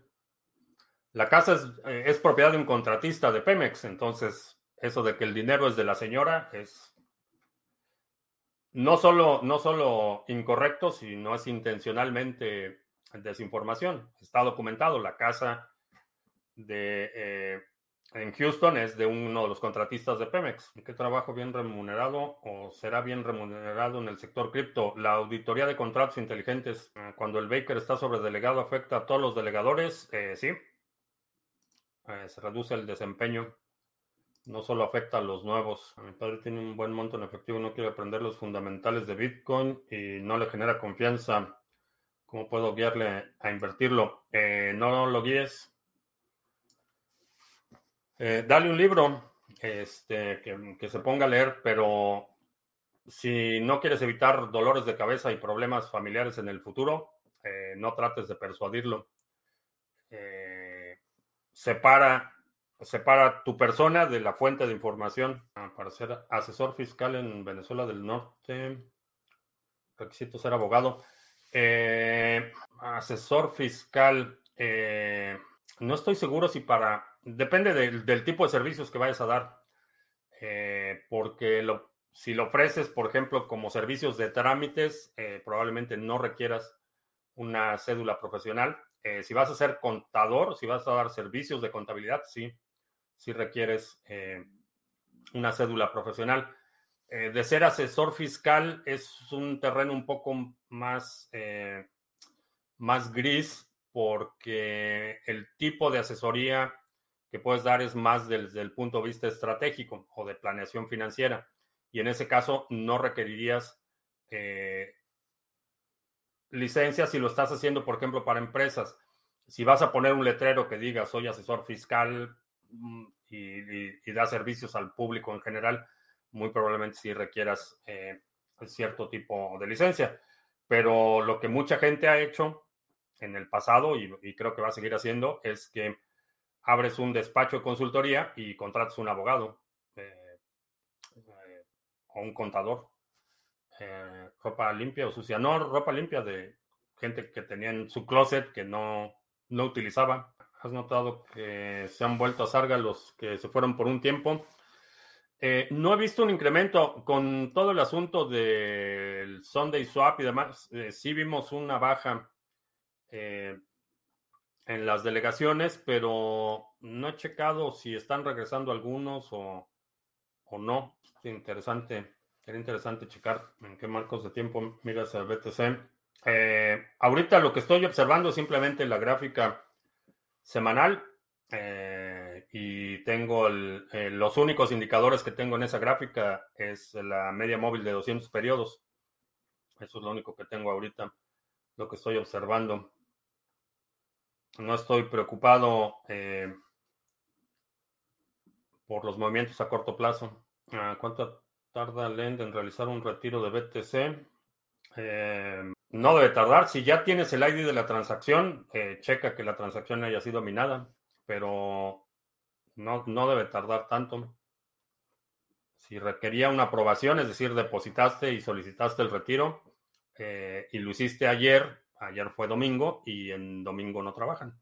La casa es, eh, es, propiedad de un contratista de Pemex, entonces eso de que el dinero es de la señora es no solo, no solo incorrecto, sino es intencionalmente desinformación. Está documentado, la casa de en Houston es de uno de los contratistas de Pemex. ¿Qué trabajo bien remunerado o será bien remunerado en el sector cripto? La auditoría de contratos inteligentes, eh, cuando el Baker está sobre delegado, afecta a todos los delegadores, eh, sí. Eh, se reduce el desempeño. No solo afecta a los nuevos. Mi padre tiene un buen monto en efectivo, no quiere aprender los fundamentales de Bitcoin y no le genera confianza. ¿Cómo puedo guiarle a invertirlo? no lo guíes eh, dale un libro este, que, se ponga a leer, pero si no quieres evitar dolores de cabeza y problemas familiares en el futuro, eh, no trates de persuadirlo. Eh, separa, separa tu persona de la fuente de información. Ah, para ser asesor fiscal en Venezuela del Norte, requisito ser abogado. Asesor fiscal, no estoy seguro si para Depende del, tipo de servicios que vayas a dar, eh, porque si lo ofreces, por ejemplo, como servicios de trámites, eh, probablemente no requieras una cédula profesional. Eh, si vas a ser contador, si vas a dar servicios de contabilidad, sí, sí requieres una cédula profesional. De ser asesor fiscal es un terreno un poco más, más gris porque el tipo de asesoría que puedes dar es más desde el punto de vista estratégico o de planeación financiera. Y en ese caso no requerirías eh, licencias si lo estás haciendo, por ejemplo, para empresas. Si vas a poner un letrero que diga soy asesor fiscal mm, y, da servicios al público en general, muy probablemente sí requieras eh, cierto tipo de licencia. Pero lo que mucha gente ha hecho en el pasado y creo que va a seguir haciendo es que abres un despacho de consultoría y contratas un abogado eh, eh, o un contador. Eh, ropa limpia o sucia. No, ropa limpia de gente que tenía en su closet que no, no utilizaba. ¿Has notado que se han vuelto a Sarga los que se fueron por un tiempo? No he visto un incremento con todo el asunto del Sunday Swap y demás. sí vimos una baja en las delegaciones, pero no he checado si están regresando algunos o, o no. Es interesante, sería interesante checar en qué marcos de tiempo miras el BTC. Eh, ahorita lo que estoy observando es simplemente la gráfica semanal eh, y tengo eh, los únicos indicadores que tengo en esa gráfica es la media móvil de 200 periodos. Eso es lo único que tengo ahorita, lo que estoy observando. No estoy preocupado eh, por los movimientos a corto plazo. Ah, ¿Cuánto tarda Lend en realizar un retiro de BTC? Eh, no debe tardar. Si ya tienes el ID de la transacción, checa que la transacción haya sido minada, pero no, no debe tardar tanto. Si requería una aprobación, es decir, depositaste y solicitaste el retiro y lo hiciste ayer, Ayer fue domingo y en domingo no trabajan.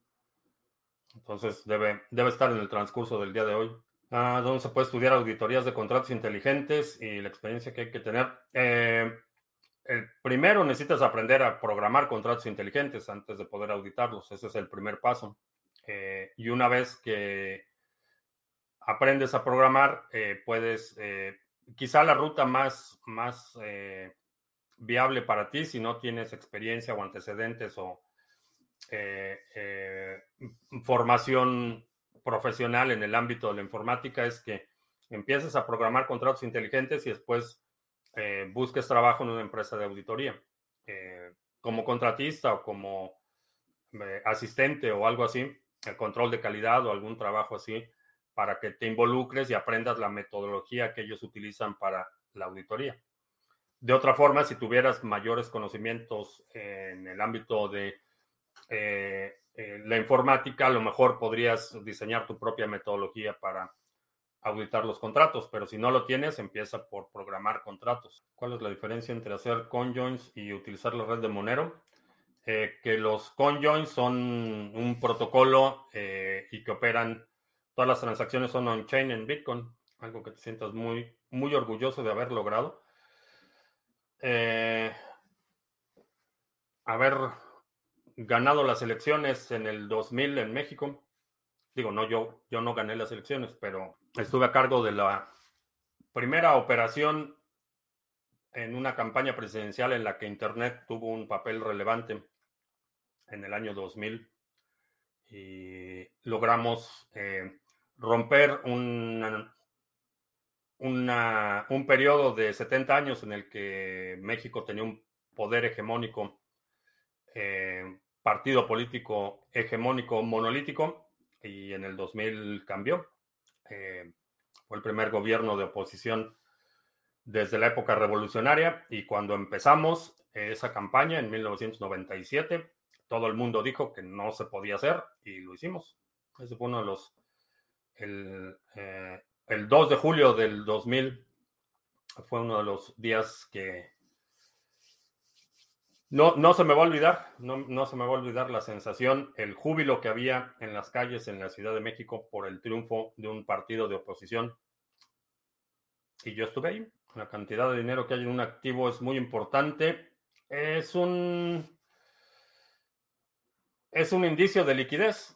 Entonces debe, debe estar en el transcurso del día de hoy. Ah, ¿Dónde se puede estudiar auditorías de contratos inteligentes y la experiencia que hay que tener? Eh, el primero necesitas aprender a programar contratos inteligentes antes de poder auditarlos. Ese es el primer paso. Eh, y una vez que aprendes a programar, eh, puedes, quizá la ruta más, más viable para ti si no tienes experiencia o antecedentes o eh, eh, formación profesional en el ámbito de la informática es que empieces a programar contratos inteligentes y después eh, busques trabajo en una empresa de auditoría como contratista o como asistente o algo así, el control de calidad o algún trabajo así para que te involucres y aprendas la metodología que ellos utilizan para la auditoría. De otra forma, si tuvieras mayores conocimientos en el ámbito de eh, eh, la informática, a lo mejor podrías diseñar tu propia metodología para auditar los contratos, pero si no lo tienes, empieza por programar contratos. ¿Cuál es la diferencia entre hacer conjoins y utilizar la red de Monero? Eh, que los conjoins son un protocolo y que operan, todas las transacciones son on-chain en Bitcoin, algo que te sientas muy, muy orgulloso de haber logrado eh, haber ganado las elecciones en el 2000 en México. digo, no, yo, yo no gané las elecciones, pero estuve a cargo de la primera operación en una campaña presidencial en la que Internet tuvo un papel relevante en el año 2000 y logramos eh, romper un, un periodo de 70 años en el que México tenía un poder hegemónico, eh, partido político hegemónico monolítico, y en el 2000 cambió. Eh, fue el primer gobierno de oposición desde la época revolucionaria y cuando empezamos esa campaña en 1997, todo el mundo dijo que no se podía hacer y lo hicimos. Ese fue uno de los... El, eh, el 2 de julio del 2000 fue uno de los días que no, no se me va a olvidar, no, no, se me va a olvidar la sensación, el júbilo que había en las calles en la Ciudad de México por el triunfo de un partido de oposición. Y yo estuve ahí. La cantidad de dinero que hay en un activo es muy importante. Es un, es un indicio de liquidez.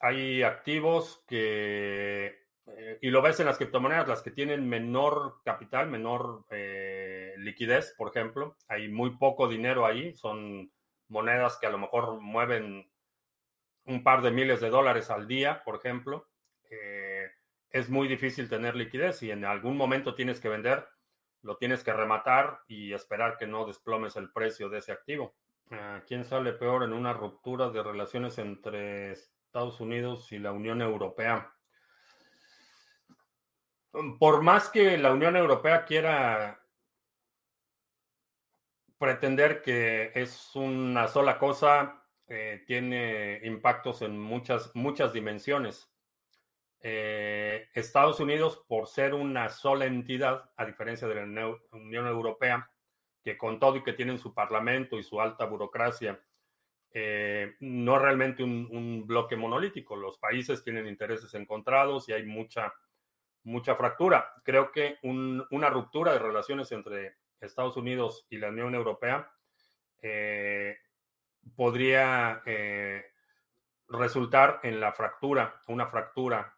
Hay activos que eh, y lo ves en las criptomonedas, las que tienen menor capital, menor eh, liquidez, por ejemplo, hay muy poco dinero ahí, son monedas que a lo mejor mueven un par de miles de dólares al día, por ejemplo. Eh, es muy difícil tener liquidez y en algún momento tienes que vender, lo tienes que rematar y esperar que no desplomes el precio de ese activo. Ah, ¿Quién sale peor en una ruptura de relaciones entre Estados Unidos y la Unión Europea? por más que la Unión Europea quiera pretender que es una sola cosa, eh, tiene impactos en muchas, muchas dimensiones. Eh, Estados Unidos, por ser una sola entidad, a diferencia de la Unión Europea, que con todo y que tienen su parlamento y su alta burocracia, eh, no realmente un, bloque monolítico. Los países tienen intereses encontrados y hay mucha mucha fractura. Creo que una ruptura de relaciones entre Estados Unidos y la Unión Europea eh, podría eh, resultar en la fractura, una fractura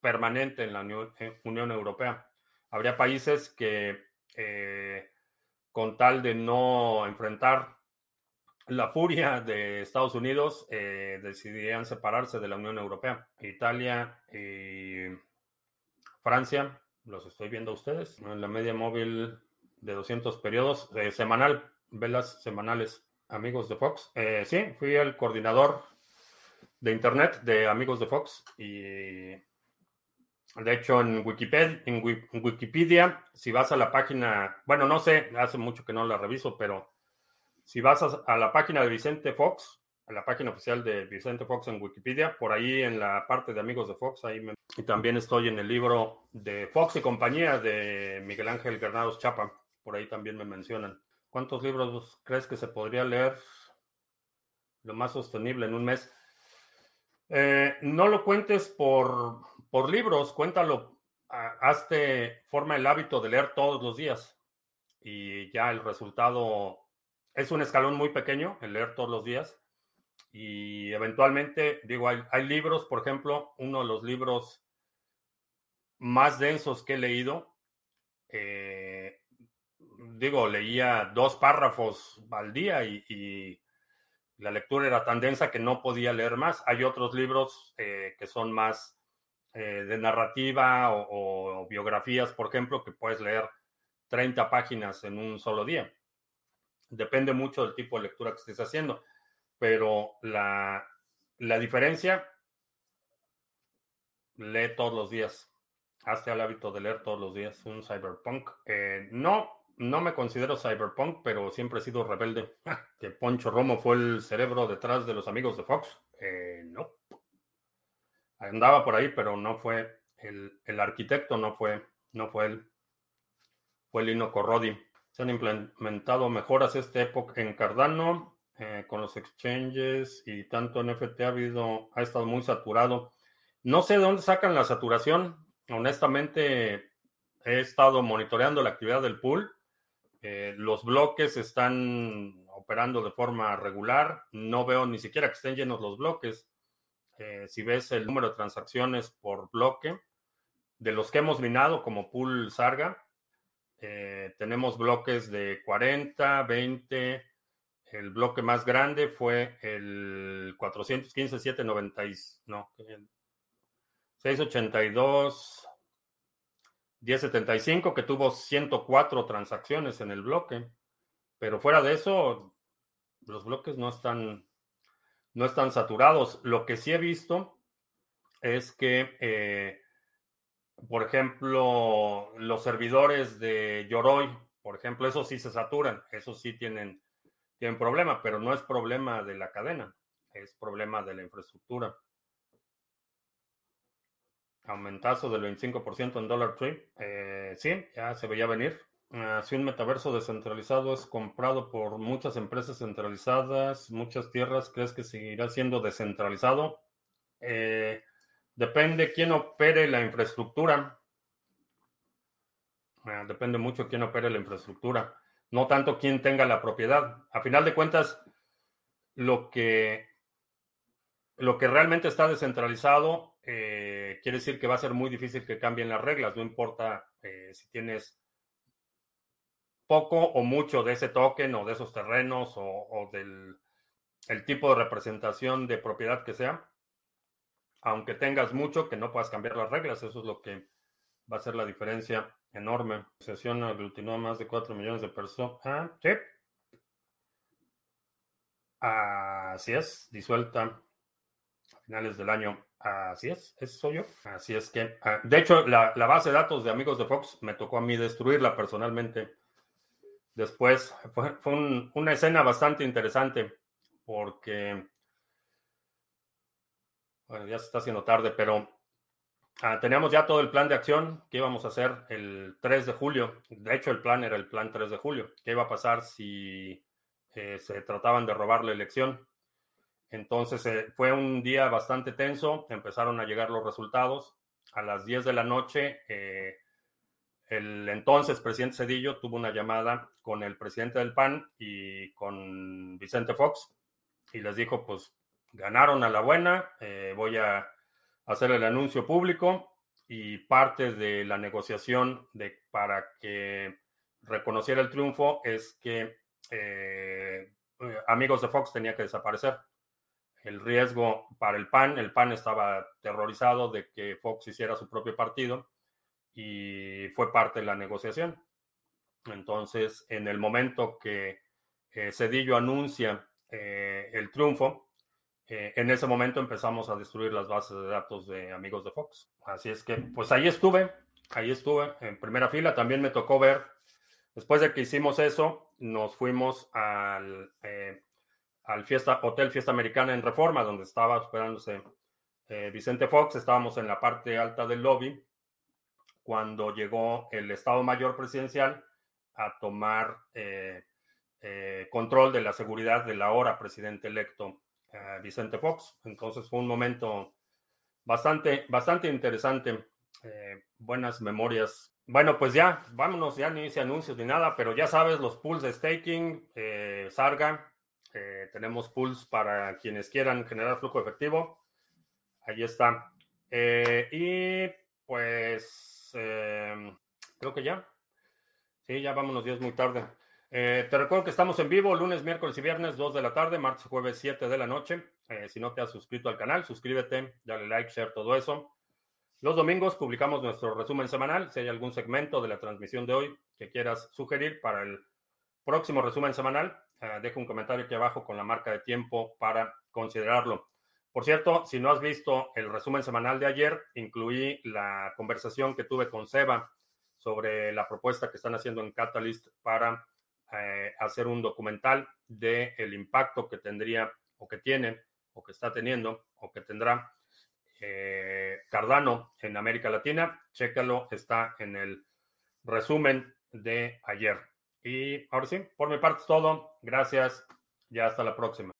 permanente en la Unión, Europea. Habría países que, con tal de no enfrentar la furia de Estados Unidos, decidirían separarse de la Unión Europea. Italia y Francia, los estoy viendo a ustedes, en la media móvil de 200 periodos, eh, semanal, velas semanales, amigos de Fox. Eh, sí, fui el coordinador de Internet de amigos de Fox y de hecho en Wikipedia, en Wikipedia, si vas a la página, bueno, no sé, hace mucho que no la reviso, pero si vas a la página de Vicente Fox, a la página oficial de Vicente Fox en Wikipedia, por ahí en la parte de amigos de Fox, ahí y también estoy en el libro de Fox y compañía de Miguel Ángel Granados Chapa, por ahí también me mencionan. ¿Cuántos libros crees que se podría leer lo más sostenible en un mes? Eh, no lo cuentes por, por libros, cuéntalo, hazte, forma el hábito de leer todos los días y ya el resultado es un escalón muy pequeño, el leer todos los días y eventualmente, digo, hay, libros, por ejemplo, uno de los libros más densos que he leído, eh, digo, leía dos párrafos al día y, la lectura era tan densa que no podía leer más. Hay otros libros eh, que son más eh, de narrativa o, biografías, por ejemplo, que puedes leer 30 páginas en un solo día. Depende mucho del tipo de lectura que estés haciendo pero la, diferencia, lee todos los días. Hazte el hábito de leer todos los días un cyberpunk. Eh, no, no me considero cyberpunk, pero siempre he sido rebelde. que Poncho Romo fue el cerebro detrás de los amigos de Fox. Eh, no. Andaba por ahí, pero no fue el, el arquitecto, no fue, no fue él. Fue Lino Corrodi. Se han implementado mejoras esta época en Cardano. Eh, con los exchanges y tanto NFT ha habido, ha estado muy saturado. No sé de dónde sacan la saturación. Honestamente, he estado monitoreando la actividad del pool. Eh, los bloques están operando de forma regular. No veo ni siquiera que estén llenos los bloques. si ves el número de transacciones por bloque, de los que hemos minado como pool Sarga, tenemos bloques de 40, 20, el bloque más grande fue el 415 790, no, 682 1075 que tuvo 104 transacciones en el bloque. Pero fuera de eso, los bloques no están no están saturados. Lo que sí he visto es que, eh, por ejemplo, los servidores de Yoroi, por ejemplo, esos sí se saturan, esos sí tienen tienen problema, pero no es problema de la cadena, es problema de la infraestructura. Aumentazo del 25% en Dollar Tree. Eh, sí, ya se veía venir. Ah, si un metaverso descentralizado es comprado por muchas empresas centralizadas, muchas tierras, ¿crees que seguirá siendo descentralizado? Eh, depende quién opere la infraestructura. Ah, depende mucho quién opere la infraestructura no tanto quien tenga la propiedad. A final de cuentas, lo que, lo que realmente está descentralizado eh, quiere decir que va a ser muy difícil que cambien las reglas, no importa eh, si tienes poco o mucho de ese token o de esos terrenos o, del el tipo de representación de propiedad que sea, aunque tengas mucho, que no puedas cambiar las reglas, eso es lo que va a ser la diferencia enorme. La sesión aglutinó a más de 4 millones de personas. Ah, sí. Así es, disuelta a finales del año. Así es, eso soy yo. Así es que, ah, de hecho, la, base de datos de amigos de Fox me tocó a mí destruirla personalmente. Después fue, una escena bastante interesante porque, bueno, ya se está haciendo tarde, pero Ah, teníamos ya todo el plan de acción que íbamos a hacer el 3 de julio. De hecho, el plan era el plan 3 de julio. ¿Qué iba a pasar si eh, se trataban de robar la elección? Entonces eh, fue un día bastante tenso. Empezaron a llegar los resultados. A las 10 de la noche, eh, el entonces presidente Cedillo tuvo una llamada con el presidente del PAN y con Vicente Fox y les dijo, pues ganaron a la buena, voy a hacer el anuncio público y parte de la negociación de, para que reconociera el triunfo es que eh, amigos de Fox tenía que desaparecer. El riesgo para el PAN, el PAN estaba aterrorizado de que Fox hiciera su propio partido y fue parte de la negociación. Entonces, en el momento que eh, Cedillo anuncia eh, el triunfo, eh, en ese momento empezamos a destruir las bases de datos de amigos de Fox. Así es que, pues ahí estuve, ahí estuve en primera fila. También me tocó ver, después de que hicimos eso, nos fuimos al, eh, al fiesta, Hotel Fiesta Americana en Reforma, donde estaba hospedándose eh, Vicente Fox. Estábamos en la parte alta del lobby cuando llegó el Estado Mayor Presidencial a tomar control de la seguridad del ahora presidente electo Vicente Fox. Entonces fue un momento bastante, bastante interesante. Eh, buenas memorias. Bueno, pues ya, vámonos, ya ni hice anuncios ni nada, pero ya sabes, los pools de staking, eh, Sarga, eh, tenemos pools para quienes quieran generar flujo efectivo. Ahí está. y pues creo que ya. Sí, ya vámonos, ya es muy tarde. Eh, te recuerdo que estamos en vivo lunes, miércoles y viernes, 2 de la tarde, martes jueves, 7 de la noche. Eh, si no te has suscrito al canal, suscríbete, dale like, share, todo eso. Los domingos publicamos nuestro resumen semanal. Si hay algún segmento de la transmisión de hoy que quieras sugerir para el próximo resumen semanal, eh, deja un comentario aquí abajo con la marca de tiempo para considerarlo. Por cierto, si no has visto el resumen semanal de ayer, incluí la conversación que tuve con Seba sobre la propuesta que están haciendo en Catalyst para eh, hacer un documental de el impacto que tendría o que tiene o que está teniendo o que tendrá eh, Cardano en América Latina. Chécalo, está en el resumen de ayer. Y ahora sí, por mi parte es todo. Gracias. Ya hasta la próxima.